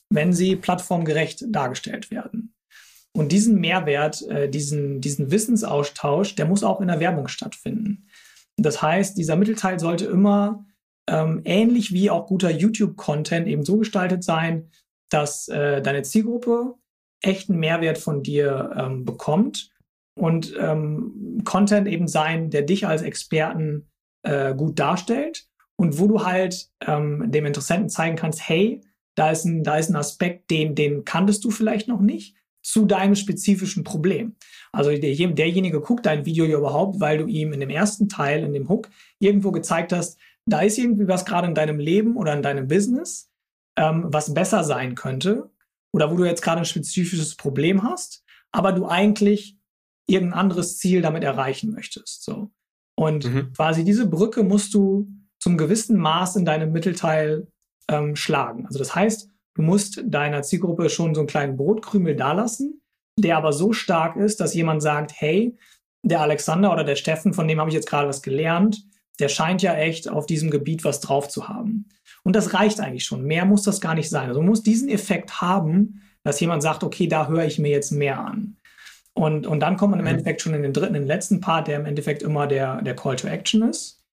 wenn sie plattformgerecht dargestellt werden. Und diesen Mehrwert, äh, diesen, diesen Wissensaustausch, der muss auch in der Werbung stattfinden. Das heißt, dieser Mittelteil sollte immer ähm, ähnlich wie auch guter YouTube-Content eben so gestaltet sein, dass äh, deine Zielgruppe echten Mehrwert von dir ähm, bekommt und ähm, Content eben sein, der dich als Experten äh, gut darstellt und wo du halt ähm, dem Interessenten zeigen kannst, hey, da ist ein, da ist ein Aspekt, den, den kanntest du vielleicht noch nicht zu deinem spezifischen Problem. Also der, derjenige guckt dein Video ja überhaupt, weil du ihm in dem ersten Teil, in dem Hook, irgendwo gezeigt hast, da ist irgendwie was gerade in deinem Leben oder in deinem Business, ähm, was besser sein könnte oder wo du jetzt gerade ein spezifisches Problem hast, aber du eigentlich irgendein anderes Ziel damit erreichen möchtest. So. Und mhm. quasi diese Brücke musst du zum gewissen Maß in deinem Mittelteil ähm, schlagen. Also das heißt, Du musst deiner Zielgruppe schon so einen kleinen Brotkrümel dalassen, der aber so stark ist, dass jemand sagt, hey, der Alexander oder der Steffen, von dem habe ich jetzt gerade was gelernt, der scheint ja echt auf diesem Gebiet was drauf zu haben. Und das reicht eigentlich schon. Mehr muss das gar nicht sein. Also man muss diesen Effekt haben, dass jemand sagt, okay, da höre ich mir jetzt mehr an. Und, und dann kommt man im mhm. Endeffekt schon in den dritten, in den letzten Part, der im Endeffekt immer der, der Call to Action ist.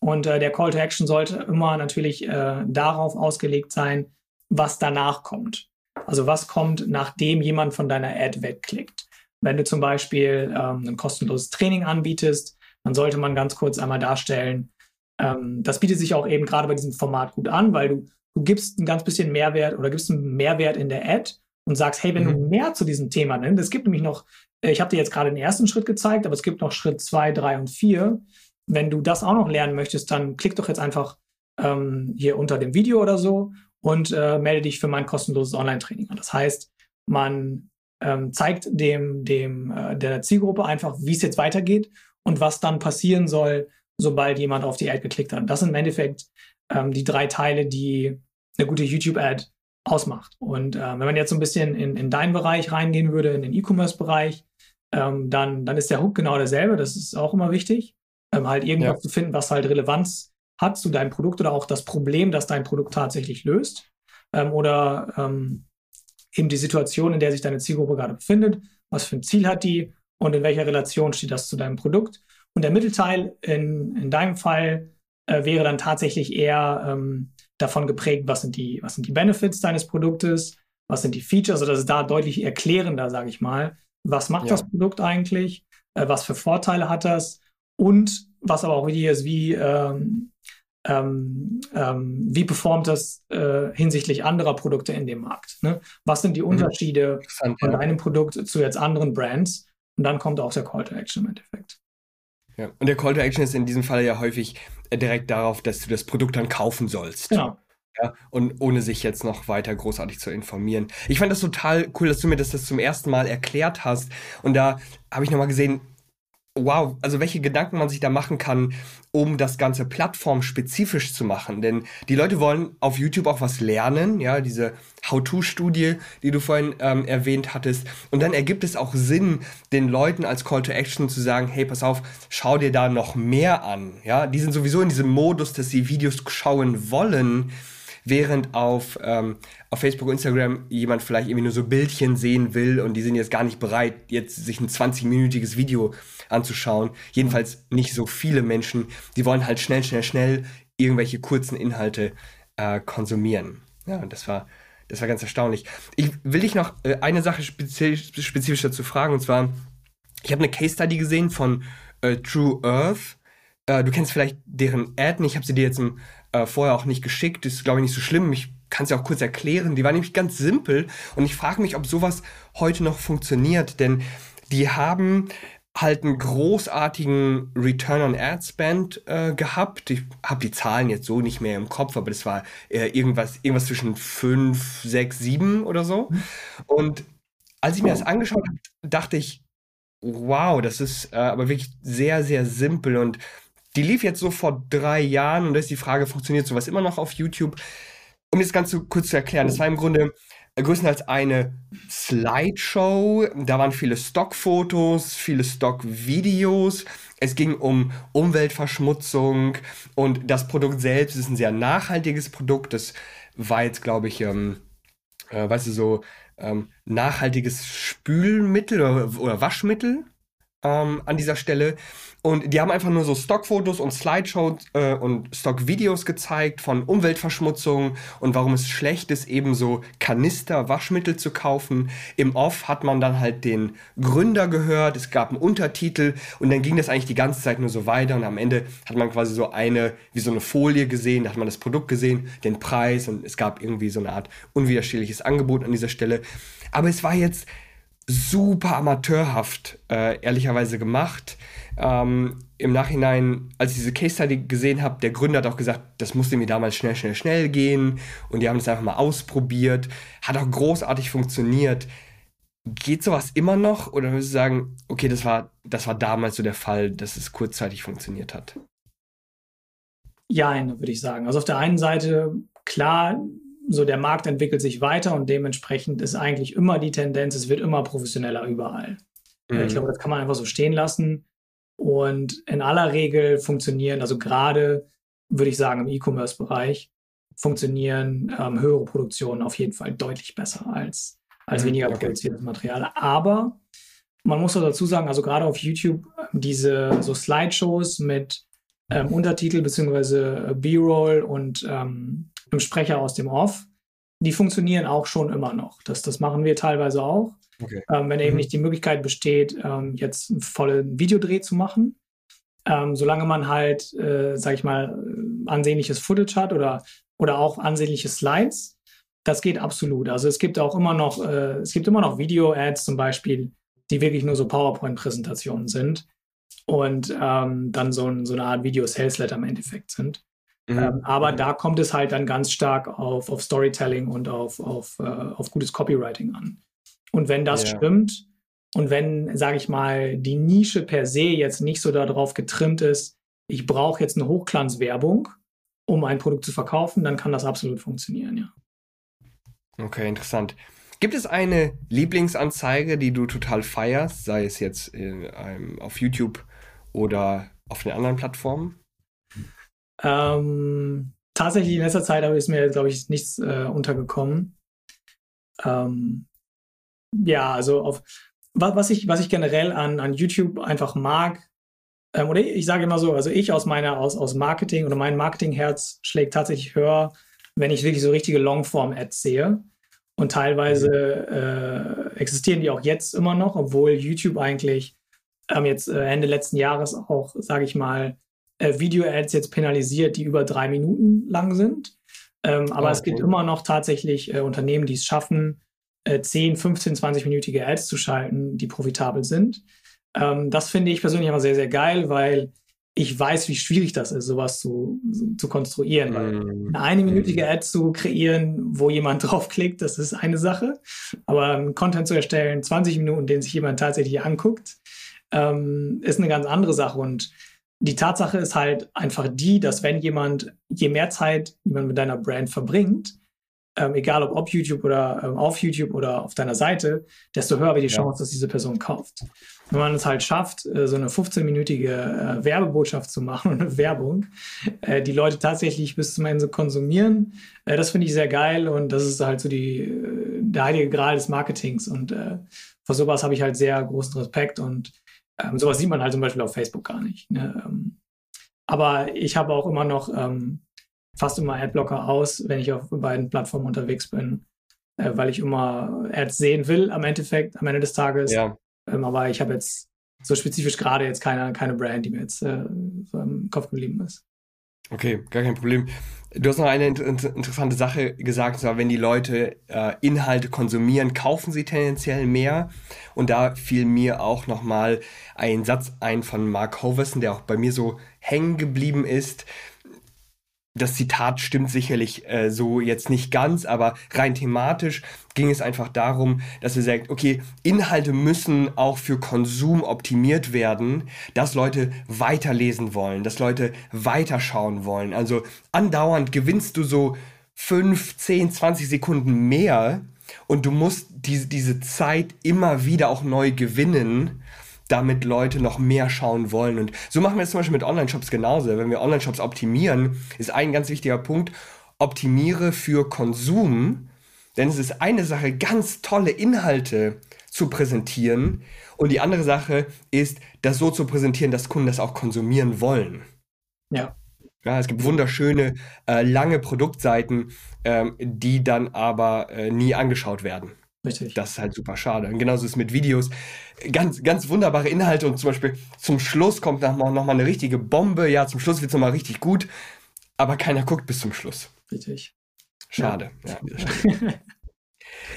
Und äh, der Call to Action sollte immer natürlich äh, darauf ausgelegt sein, was danach kommt. Also was kommt, nachdem jemand von deiner Ad wegklickt. Wenn du zum Beispiel ähm, ein kostenloses Training anbietest, dann sollte man ganz kurz einmal darstellen, ähm, das bietet sich auch eben gerade bei diesem Format gut an, weil du, du gibst ein ganz bisschen Mehrwert oder gibst einen Mehrwert in der Ad und sagst, hey, wenn mhm. du mehr zu diesem Thema nimmst, es gibt nämlich noch, äh, ich habe dir jetzt gerade den ersten Schritt gezeigt, aber es gibt noch Schritt zwei, drei und vier. Wenn du das auch noch lernen möchtest, dann klick doch jetzt einfach ähm, hier unter dem Video oder so und äh, melde dich für mein kostenloses Online-Training an. Das heißt, man ähm, zeigt dem, dem äh, der Zielgruppe einfach, wie es jetzt weitergeht und was dann passieren soll, sobald jemand auf die Ad geklickt hat. Das sind im Endeffekt ähm, die drei Teile, die eine gute YouTube-Ad ausmacht. Und äh, wenn man jetzt so ein bisschen in, in deinen Bereich reingehen würde, in den E-Commerce-Bereich, ähm, dann, dann ist der Hook genau derselbe. Das ist auch immer wichtig. Ähm, halt irgendwas ja. zu finden, was halt Relevanz hat zu deinem Produkt oder auch das Problem, das dein Produkt tatsächlich löst. Ähm, oder ähm, eben die Situation, in der sich deine Zielgruppe gerade befindet. Was für ein Ziel hat die und in welcher Relation steht das zu deinem Produkt? Und der Mittelteil in, in deinem Fall äh, wäre dann tatsächlich eher ähm, davon geprägt, was sind, die, was sind die Benefits deines Produktes, was sind die Features, also das ist da deutlich erklärender, sage ich mal. Was macht ja. das Produkt eigentlich? Äh, was für Vorteile hat das? Und was aber auch wichtig ist, wie, ähm, ähm, ähm, wie performt das äh, hinsichtlich anderer Produkte in dem Markt? Ne? Was sind die mhm. Unterschiede von ja. deinem Produkt zu jetzt anderen Brands? Und dann kommt auch der Call to Action im Endeffekt.
Ja. Und der Call to Action ist in diesem Fall ja häufig äh, direkt darauf, dass du das Produkt dann kaufen sollst. Genau. Ja, und ohne sich jetzt noch weiter großartig zu informieren. Ich fand das total cool, dass du mir das, das zum ersten Mal erklärt hast. Und da habe ich nochmal gesehen, wow, also welche Gedanken man sich da machen kann, um das Ganze plattformspezifisch zu machen. Denn die Leute wollen auf YouTube auch was lernen, ja, diese How-To-Studie, die du vorhin ähm, erwähnt hattest. Und dann ergibt es auch Sinn, den Leuten als Call to Action zu sagen, hey, pass auf, schau dir da noch mehr an. Ja, die sind sowieso in diesem Modus, dass sie Videos schauen wollen während auf, ähm, auf Facebook, Instagram jemand vielleicht irgendwie nur so Bildchen sehen will und die sind jetzt gar nicht bereit, jetzt sich ein 20-minütiges Video anzuschauen. Jedenfalls nicht so viele Menschen. Die wollen halt schnell, schnell, schnell irgendwelche kurzen Inhalte äh, konsumieren. Ja, und das war, das war ganz erstaunlich. Ich will dich noch äh, eine Sache spezifisch, spezifisch dazu fragen, und zwar, ich habe eine Case Study gesehen von äh, True Earth. Äh, du kennst vielleicht deren Ad ich habe sie dir jetzt im äh, vorher auch nicht geschickt. ist, glaube ich, nicht so schlimm. Ich kann es ja auch kurz erklären. Die war nämlich ganz simpel und ich frage mich, ob sowas heute noch funktioniert, denn die haben halt einen großartigen Return on Ad Spend äh, gehabt. Ich habe die Zahlen jetzt so nicht mehr im Kopf, aber das war äh, irgendwas, irgendwas zwischen 5, 6, 7 oder so. Mhm. Und als ich mir das angeschaut habe, dachte ich, wow, das ist äh, aber wirklich sehr, sehr simpel und die lief jetzt so vor drei Jahren und da ist die Frage, funktioniert sowas immer noch auf YouTube? Um das Ganze kurz zu erklären, das war im Grunde größtenteils eine Slideshow. Da waren viele Stockfotos, viele Stockvideos. Es ging um Umweltverschmutzung und das Produkt selbst ist ein sehr nachhaltiges Produkt. Das war jetzt, glaube ich, ähm, äh, weißt du, so ähm, nachhaltiges Spülmittel oder, oder Waschmittel ähm, an dieser Stelle. Und die haben einfach nur so Stockfotos und Slideshows äh, und Stockvideos gezeigt von Umweltverschmutzung und warum es schlecht ist, eben so Kanister Waschmittel zu kaufen. Im Off hat man dann halt den Gründer gehört, es gab einen Untertitel und dann ging das eigentlich die ganze Zeit nur so weiter und am Ende hat man quasi so eine, wie so eine Folie gesehen, da hat man das Produkt gesehen, den Preis und es gab irgendwie so eine Art unwiderstehliches Angebot an dieser Stelle. Aber es war jetzt super amateurhaft, äh, ehrlicherweise gemacht. Ähm, Im Nachhinein, als ich diese Case Study gesehen habe, der Gründer hat auch gesagt, das musste mir damals schnell, schnell, schnell gehen und die haben das einfach mal ausprobiert. Hat auch großartig funktioniert. Geht sowas immer noch oder würdest du sagen, okay, das war, das war damals so der Fall, dass es kurzzeitig funktioniert hat?
Ja, würde ich sagen. Also auf der einen Seite, klar, so der Markt entwickelt sich weiter und dementsprechend ist eigentlich immer die Tendenz, es wird immer professioneller überall. Mhm. Ich glaube, das kann man einfach so stehen lassen. Und in aller Regel funktionieren, also gerade würde ich sagen im E-Commerce-Bereich, funktionieren ähm, höhere Produktionen auf jeden Fall deutlich besser als, als mhm, weniger okay. produziertes Material. Aber man muss auch dazu sagen, also gerade auf YouTube diese so Slideshows mit ähm, Untertitel beziehungsweise B-Roll und ähm, einem Sprecher aus dem Off, die funktionieren auch schon immer noch. Das, das machen wir teilweise auch. Okay. Ähm, wenn eben mhm. nicht die Möglichkeit besteht, ähm, jetzt einen vollen Videodreh zu machen. Ähm, solange man halt, äh, sag ich mal, ansehnliches Footage hat oder, oder auch ansehnliche Slides, das geht absolut. Also es gibt auch immer noch, äh, es gibt immer noch Video-Ads zum Beispiel, die wirklich nur so PowerPoint-Präsentationen sind und ähm, dann so, ein, so, eine Art Video-Sales-Letter im Endeffekt sind. Mhm. Ähm, aber da kommt es halt dann ganz stark auf, auf Storytelling und auf, auf, äh, auf gutes Copywriting an. Und wenn das ja. stimmt und wenn, sage ich mal, die Nische per se jetzt nicht so darauf getrimmt ist, ich brauche jetzt eine Hochglanzwerbung, um ein Produkt zu verkaufen, dann kann das absolut funktionieren, ja.
Okay, interessant. Gibt es eine Lieblingsanzeige, die du total feierst, sei es jetzt in, ähm, auf YouTube oder auf den anderen Plattformen?
Ähm, tatsächlich in letzter Zeit ist mir, glaube ich, nichts äh, untergekommen. Ähm, ja, also auf was ich, was ich generell an, an YouTube einfach mag, ähm, oder ich sage immer so, also ich aus meiner, aus, aus Marketing oder mein Marketingherz schlägt tatsächlich höher, wenn ich wirklich so richtige Longform-Ads sehe. Und teilweise äh, existieren die auch jetzt immer noch, obwohl YouTube eigentlich ähm, jetzt äh, Ende letzten Jahres auch, sage ich mal, äh, Video-Ads jetzt penalisiert, die über drei Minuten lang sind. Ähm, aber oh, es gibt immer noch tatsächlich äh, Unternehmen, die es schaffen, äh, 10, 15, 20-minütige Ads zu schalten, die profitabel sind. Ähm, das finde ich persönlich immer sehr, sehr geil, weil ich weiß, wie schwierig das ist, sowas zu, zu konstruieren. Mm. eine einminütige Ad zu kreieren, wo jemand draufklickt, das ist eine Sache. Aber einen Content zu erstellen, 20 Minuten, den sich jemand tatsächlich anguckt, ähm, ist eine ganz andere Sache. Und die Tatsache ist halt einfach die, dass wenn jemand, je mehr Zeit jemand mit deiner Brand verbringt, ähm, egal ob auf YouTube oder ähm, auf YouTube oder auf deiner Seite, desto höher wird die Chance, ja. dass diese Person kauft. Wenn man es halt schafft, äh, so eine 15-minütige äh, Werbebotschaft zu machen und eine Werbung, äh, die Leute tatsächlich bis zum Ende konsumieren, äh, das finde ich sehr geil und das ist halt so die, äh, der heilige Gral des Marketings und äh, vor sowas habe ich halt sehr großen Respekt und ähm, sowas sieht man halt zum Beispiel auf Facebook gar nicht. Ne? Ähm, aber ich habe auch immer noch ähm, fast immer Adblocker aus, wenn ich auf beiden Plattformen unterwegs bin, äh, weil ich immer Ads sehen will am Endeffekt, am Ende des Tages. Ja. Ähm, aber ich habe jetzt so spezifisch gerade jetzt keine, keine Brand, die mir jetzt äh, so im Kopf geblieben ist.
Okay, gar kein Problem. Du hast noch eine inter interessante Sache gesagt, zwar, wenn die Leute äh, Inhalte konsumieren, kaufen sie tendenziell mehr. Und da fiel mir auch nochmal ein Satz ein von Mark Hoverson, der auch bei mir so hängen geblieben ist das Zitat stimmt sicherlich äh, so jetzt nicht ganz, aber rein thematisch ging es einfach darum, dass er sagt, okay, Inhalte müssen auch für Konsum optimiert werden, dass Leute weiterlesen wollen, dass Leute weiterschauen wollen. Also andauernd gewinnst du so 5, 10, 20 Sekunden mehr und du musst diese, diese Zeit immer wieder auch neu gewinnen damit Leute noch mehr schauen wollen. Und so machen wir es zum Beispiel mit Online-Shops genauso. Wenn wir Online-Shops optimieren, ist ein ganz wichtiger Punkt, optimiere für Konsum. Denn es ist eine Sache, ganz tolle Inhalte zu präsentieren. Und die andere Sache ist, das so zu präsentieren, dass Kunden das auch konsumieren wollen.
Ja.
Ja, es gibt wunderschöne, äh, lange Produktseiten, ähm, die dann aber äh, nie angeschaut werden.
Richtig.
Das ist halt super schade. Und genauso ist es mit Videos. Ganz, ganz wunderbare Inhalte und zum Beispiel zum Schluss kommt noch mal, noch mal eine richtige Bombe. Ja, zum Schluss wird es nochmal richtig gut, aber keiner guckt bis zum Schluss.
Richtig.
Schade. Ja. Ja,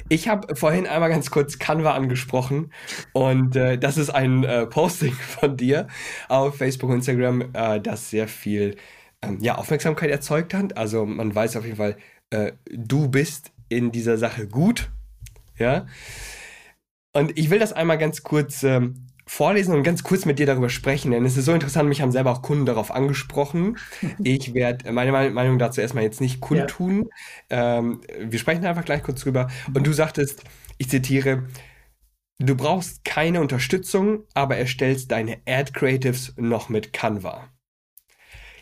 ich habe vorhin einmal ganz kurz Canva angesprochen und äh, das ist ein äh, Posting von dir auf Facebook und Instagram, äh, das sehr viel ähm, ja, Aufmerksamkeit erzeugt hat. Also man weiß auf jeden Fall, äh, du bist in dieser Sache gut ja. Und ich will das einmal ganz kurz ähm, vorlesen und ganz kurz mit dir darüber sprechen, denn es ist so interessant, mich haben selber auch Kunden darauf angesprochen. Ich werde meine Meinung dazu erstmal jetzt nicht kundtun. Ja. Ähm, wir sprechen einfach gleich kurz drüber. Und du sagtest, ich zitiere, du brauchst keine Unterstützung, aber erstellst deine Ad Creatives noch mit Canva.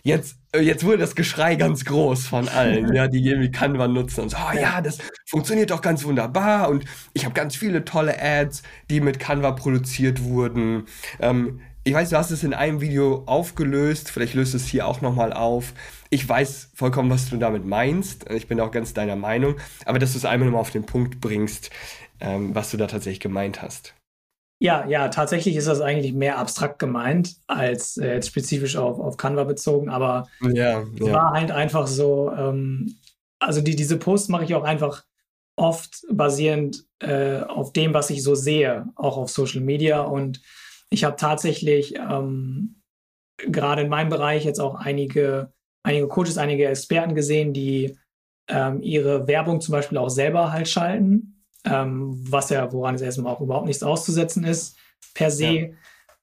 Jetzt, äh, jetzt wurde das Geschrei ganz groß von allen, ja, die irgendwie Canva nutzen und so, oh, ja, das funktioniert doch ganz wunderbar und ich habe ganz viele tolle Ads, die mit Canva produziert wurden. Ähm, ich weiß, du hast es in einem Video aufgelöst, vielleicht löst es hier auch nochmal auf. Ich weiß vollkommen, was du damit meinst. Ich bin auch ganz deiner Meinung, aber dass du es einmal nochmal auf den Punkt bringst, ähm, was du da tatsächlich gemeint hast.
Ja, ja, tatsächlich ist das eigentlich mehr abstrakt gemeint als äh, jetzt spezifisch auf, auf Canva bezogen, aber
ja,
es ja. war halt einfach so, ähm, also die, diese Posts mache ich auch einfach oft basierend äh, auf dem, was ich so sehe, auch auf Social Media. Und ich habe tatsächlich ähm, gerade in meinem Bereich jetzt auch einige, einige Coaches, einige Experten gesehen, die ähm, ihre Werbung zum Beispiel auch selber halt schalten, ähm, was ja, woran es erstmal auch überhaupt nichts auszusetzen ist, per se. Ja.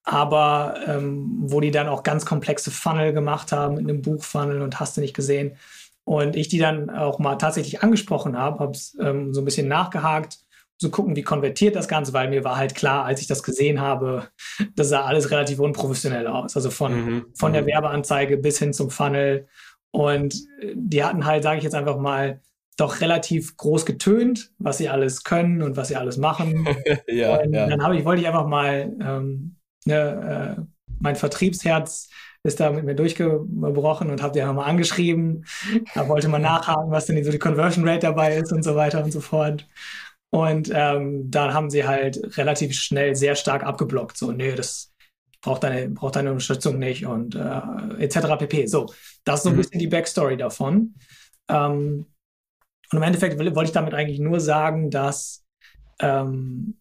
Aber ähm, wo die dann auch ganz komplexe Funnel gemacht haben mit einem Buchfunnel und hast du nicht gesehen. Und ich die dann auch mal tatsächlich angesprochen habe, habe ähm, so ein bisschen nachgehakt, zu gucken, wie konvertiert das Ganze, weil mir war halt klar, als ich das gesehen habe, das sah alles relativ unprofessionell aus. Also von, mhm. von der mhm. Werbeanzeige bis hin zum Funnel. Und äh, die hatten halt, sage ich jetzt einfach mal, doch relativ groß getönt, was sie alles können und was sie alles machen. ja, und ja. dann habe ich, wollte ich einfach mal ähm, ne, äh, mein Vertriebsherz ist da mit mir durchgebrochen und habe die mal angeschrieben. Da wollte man nachhaken, was denn so die Conversion Rate dabei ist und so weiter und so fort. Und ähm, dann haben sie halt relativ schnell sehr stark abgeblockt. So, nee, das braucht deine, braucht deine Unterstützung nicht und äh, etc. pp. So, das ist so ein mhm. bisschen die Backstory davon. Ähm, und im Endeffekt wollte ich damit eigentlich nur sagen, dass ähm,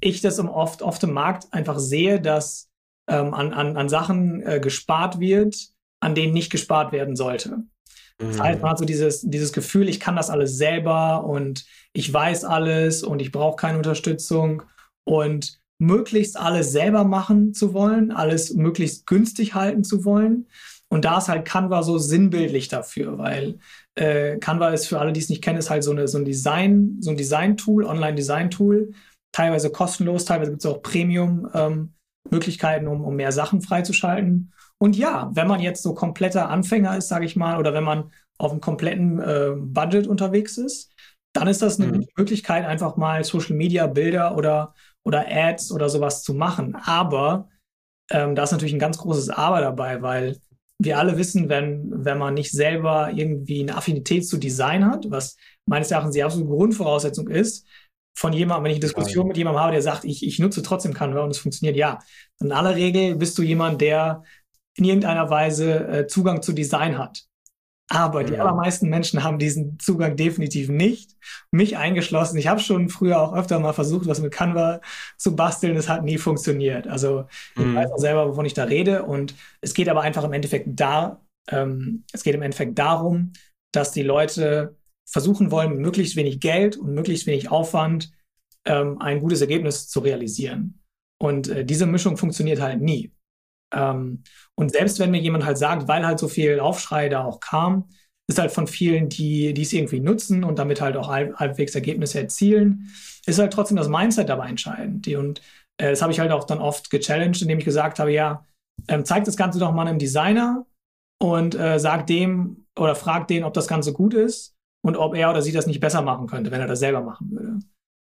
ich das oft, oft im Markt einfach sehe, dass ähm, an, an, an Sachen äh, gespart wird, an denen nicht gespart werden sollte. Das heißt, man hat so dieses, dieses Gefühl, ich kann das alles selber und ich weiß alles und ich brauche keine Unterstützung und möglichst alles selber machen zu wollen, alles möglichst günstig halten zu wollen. Und da ist halt Canva so sinnbildlich dafür, weil äh, Canva ist für alle, die es nicht kennen, ist halt so, eine, so ein Design, so ein Design-Tool, Online-Design-Tool, teilweise kostenlos, teilweise gibt es auch Premium. Ähm, Möglichkeiten, um, um mehr Sachen freizuschalten. Und ja, wenn man jetzt so kompletter Anfänger ist, sage ich mal, oder wenn man auf einem kompletten äh, Budget unterwegs ist, dann ist das eine mhm. Möglichkeit, einfach mal Social Media Bilder oder, oder Ads oder sowas zu machen. Aber ähm, da ist natürlich ein ganz großes Aber dabei, weil wir alle wissen, wenn, wenn man nicht selber irgendwie eine Affinität zu Design hat, was meines Erachtens die absolute Grundvoraussetzung ist, von jemandem, wenn ich eine Diskussion mit jemandem habe, der sagt, ich, ich nutze trotzdem Canva und es funktioniert, ja. In aller Regel bist du jemand, der in irgendeiner Weise äh, Zugang zu Design hat. Aber die allermeisten Menschen haben diesen Zugang definitiv nicht. Mich eingeschlossen. Ich habe schon früher auch öfter mal versucht, was mit Canva zu basteln. Es hat nie funktioniert. Also ich mhm. weiß auch selber, wovon ich da rede. Und es geht aber einfach im Endeffekt da, ähm, es geht im Endeffekt darum, dass die Leute versuchen wollen, mit möglichst wenig Geld und möglichst wenig Aufwand ähm, ein gutes Ergebnis zu realisieren. Und äh, diese Mischung funktioniert halt nie. Ähm, und selbst wenn mir jemand halt sagt, weil halt so viel Aufschrei da auch kam, ist halt von vielen, die, die es irgendwie nutzen und damit halt auch halb, halbwegs Ergebnisse erzielen, ist halt trotzdem das Mindset dabei entscheidend. Und äh, das habe ich halt auch dann oft gechallenged, indem ich gesagt habe, ja, ähm, zeig das Ganze doch mal einem Designer und äh, sag dem oder frag den, ob das Ganze gut ist und ob er oder sie das nicht besser machen könnte, wenn er das selber machen würde.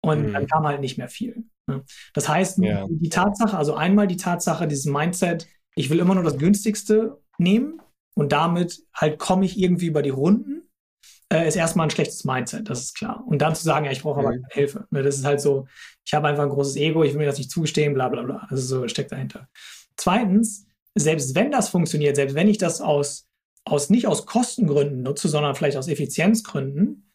Und mhm. dann kam halt nicht mehr viel. Ne? Das heißt, ja. die Tatsache, also einmal die Tatsache, dieses Mindset, ich will immer nur das günstigste nehmen und damit halt komme ich irgendwie über die Runden, äh, ist erstmal ein schlechtes Mindset, das ist klar. Und dann zu sagen, ja, ich brauche aber mhm. Hilfe. Ne? Das ist halt so, ich habe einfach ein großes Ego, ich will mir das nicht zugestehen, bla bla bla. Also so steckt dahinter. Zweitens, selbst wenn das funktioniert, selbst wenn ich das aus aus, nicht aus Kostengründen nutze, sondern vielleicht aus Effizienzgründen,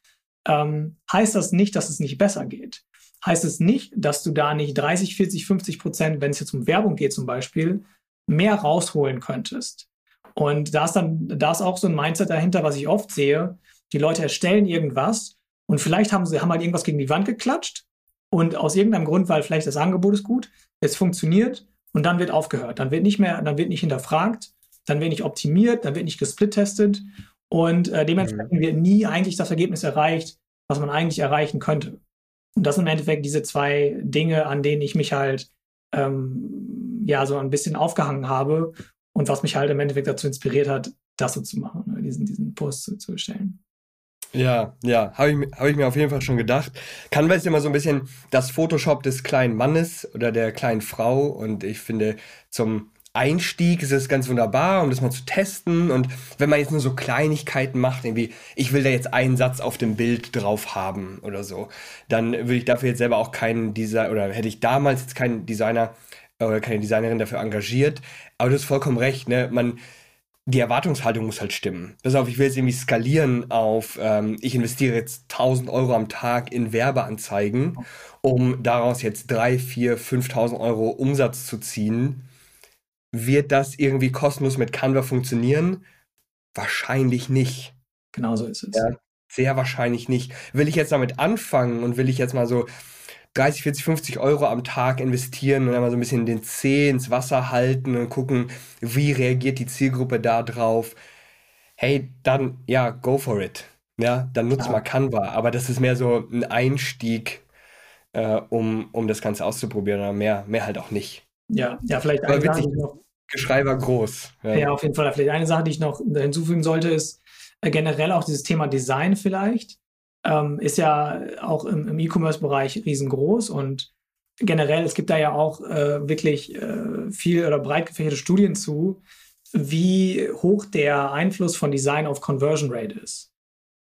ähm, heißt das nicht, dass es nicht besser geht. Heißt es nicht, dass du da nicht 30, 40, 50 Prozent, wenn es jetzt um Werbung geht zum Beispiel, mehr rausholen könntest. Und da ist dann, da ist auch so ein Mindset dahinter, was ich oft sehe. Die Leute erstellen irgendwas und vielleicht haben sie haben halt irgendwas gegen die Wand geklatscht und aus irgendeinem Grund, weil vielleicht das Angebot ist gut, es funktioniert und dann wird aufgehört. Dann wird nicht mehr, dann wird nicht hinterfragt dann wird nicht optimiert, dann wird nicht gesplittestet und äh, dementsprechend mhm. wird nie eigentlich das Ergebnis erreicht, was man eigentlich erreichen könnte. Und das sind im Endeffekt diese zwei Dinge, an denen ich mich halt ähm, ja so ein bisschen aufgehangen habe und was mich halt im Endeffekt dazu inspiriert hat, das so zu machen, ne, diesen, diesen Post zu, zu erstellen.
Ja, ja, habe ich, hab ich mir auf jeden Fall schon gedacht. Canva ist immer so ein bisschen das Photoshop des kleinen Mannes oder der kleinen Frau und ich finde, zum Einstieg ist es ganz wunderbar, um das mal zu testen. Und wenn man jetzt nur so Kleinigkeiten macht, irgendwie, ich will da jetzt einen Satz auf dem Bild drauf haben oder so, dann würde ich dafür jetzt selber auch keinen Designer, oder hätte ich damals jetzt keinen Designer oder keine Designerin dafür engagiert. Aber du hast vollkommen recht, ne? Man, die Erwartungshaltung muss halt stimmen. Pass auf, ich will jetzt irgendwie skalieren auf, ähm, ich investiere jetzt 1000 Euro am Tag in Werbeanzeigen, um daraus jetzt 3, 4, 5000 Euro Umsatz zu ziehen. Wird das irgendwie kostenlos mit Canva funktionieren? Wahrscheinlich nicht.
Genau so ist es.
Ja, sehr wahrscheinlich nicht. Will ich jetzt damit anfangen und will ich jetzt mal so 30, 40, 50 Euro am Tag investieren und dann mal so ein bisschen den Zeh ins Wasser halten und gucken, wie reagiert die Zielgruppe da drauf. Hey, dann, ja, go for it. Ja, dann nutzt ja. mal Canva. Aber das ist mehr so ein Einstieg, äh, um, um das Ganze auszuprobieren, oder mehr, mehr halt auch nicht.
Ja, ja, vielleicht
eine Sache, noch. Geschrei war groß.
Ja. ja. auf jeden Fall. Vielleicht eine Sache, die ich noch hinzufügen sollte, ist äh, generell auch dieses Thema Design vielleicht ähm, ist ja auch im, im E-Commerce-Bereich riesengroß und generell, es gibt da ja auch äh, wirklich äh, viel oder breit gefächerte Studien zu, wie hoch der Einfluss von Design auf Conversion Rate ist.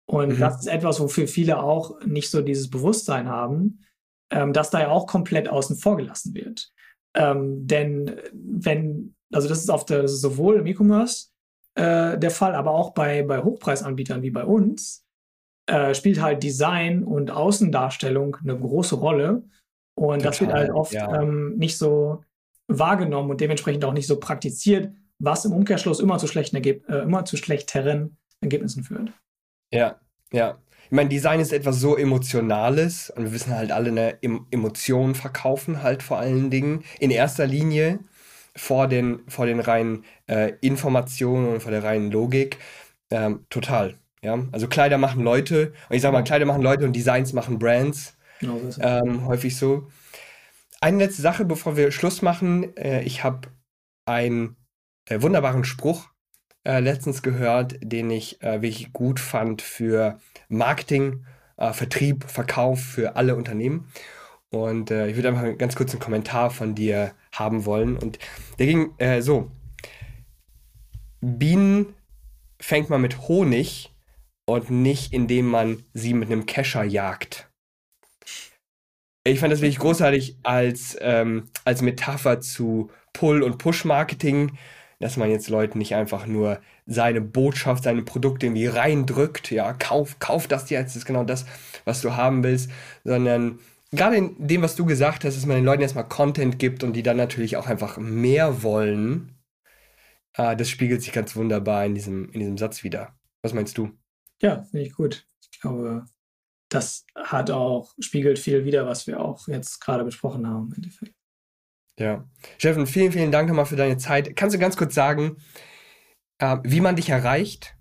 Und mhm. das ist etwas, wofür viele auch nicht so dieses Bewusstsein haben, ähm, dass da ja auch komplett außen vor gelassen wird. Ähm, denn wenn, also das ist auf der, das ist sowohl im E-Commerce äh, der Fall, aber auch bei, bei Hochpreisanbietern wie bei uns, äh, spielt halt Design und Außendarstellung eine große Rolle. Und Total, das wird halt oft ja. ähm, nicht so wahrgenommen und dementsprechend auch nicht so praktiziert, was im Umkehrschluss immer zu schlechten, Ergeb äh, immer zu schlechteren Ergebnissen führt.
Ja, ja. Ich meine, Design ist etwas so Emotionales und wir wissen halt alle, eine Emotionen verkaufen halt vor allen Dingen in erster Linie vor den, vor den reinen äh, Informationen und vor der reinen Logik. Ähm, total. Ja, also Kleider machen Leute. Und ich sage mal, Kleider machen Leute und Designs machen Brands. Genau so. Ähm, häufig so. Eine letzte Sache, bevor wir Schluss machen. Äh, ich habe einen äh, wunderbaren Spruch äh, letztens gehört, den ich äh, wirklich gut fand für Marketing, äh, Vertrieb, Verkauf für alle Unternehmen. Und äh, ich würde einfach ganz kurz einen Kommentar von dir haben wollen. Und der ging so. Bienen fängt man mit Honig und nicht indem man sie mit einem Kescher jagt. Ich fand das wirklich großartig als, ähm, als Metapher zu Pull- und Push-Marketing, dass man jetzt Leuten nicht einfach nur seine Botschaft, seine Produkte irgendwie reindrückt, ja, kauf, kauf das jetzt, das ist genau das, was du haben willst, sondern gerade in dem, was du gesagt hast, dass man den Leuten erstmal Content gibt und die dann natürlich auch einfach mehr wollen, äh, das spiegelt sich ganz wunderbar in diesem, in diesem Satz wieder. Was meinst du?
Ja, finde ich gut. Ich glaube, das hat auch, spiegelt viel wieder, was wir auch jetzt gerade besprochen haben im Endeffekt.
Ja. Steffen, vielen, vielen Dank nochmal für deine Zeit. Kannst du ganz kurz sagen, äh, wie man dich erreicht,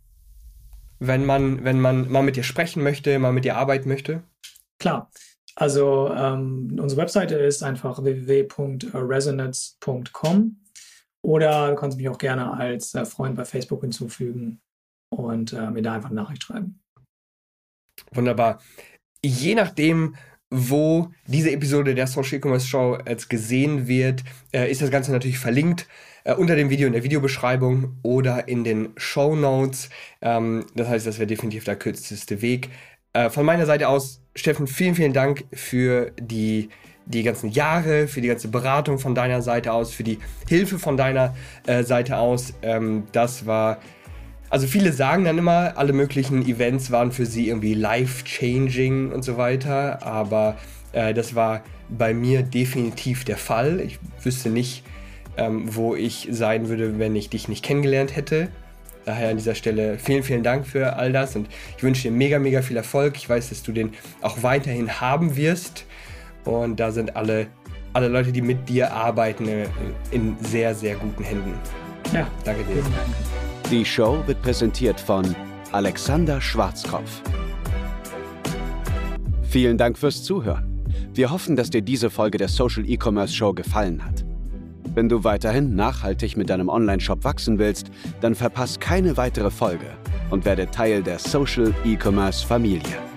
wenn man, wenn man mal mit dir sprechen möchte, mal mit dir arbeiten möchte?
Klar. Also ähm, unsere Webseite ist einfach www.resonance.com oder du kannst mich auch gerne als äh, Freund bei Facebook hinzufügen und äh, mir da einfach eine Nachricht schreiben.
Wunderbar. Je nachdem, wo diese Episode der Social E-Commerce Show jetzt gesehen wird, äh, ist das Ganze natürlich verlinkt äh, unter dem Video in der Videobeschreibung oder in den Show Notes. Ähm, das heißt, das wäre definitiv der kürzeste Weg. Äh, von meiner Seite aus, Steffen, vielen, vielen Dank für die, die ganzen Jahre, für die ganze Beratung von deiner Seite aus, für die Hilfe von deiner äh, Seite aus. Ähm, das war also viele sagen dann immer, alle möglichen Events waren für sie irgendwie life-changing und so weiter, aber äh, das war bei mir definitiv der Fall. Ich wüsste nicht, ähm, wo ich sein würde, wenn ich dich nicht kennengelernt hätte. Daher an dieser Stelle vielen, vielen Dank für all das und ich wünsche dir mega, mega viel Erfolg. Ich weiß, dass du den auch weiterhin haben wirst und da sind alle, alle Leute, die mit dir arbeiten, äh, in sehr, sehr guten Händen.
Ja, danke dir.
Die Show wird präsentiert von Alexander Schwarzkopf. Vielen Dank fürs Zuhören. Wir hoffen, dass dir diese Folge der Social E-Commerce Show gefallen hat. Wenn du weiterhin nachhaltig mit deinem Online-Shop wachsen willst, dann verpass keine weitere Folge und werde Teil der Social E-Commerce Familie.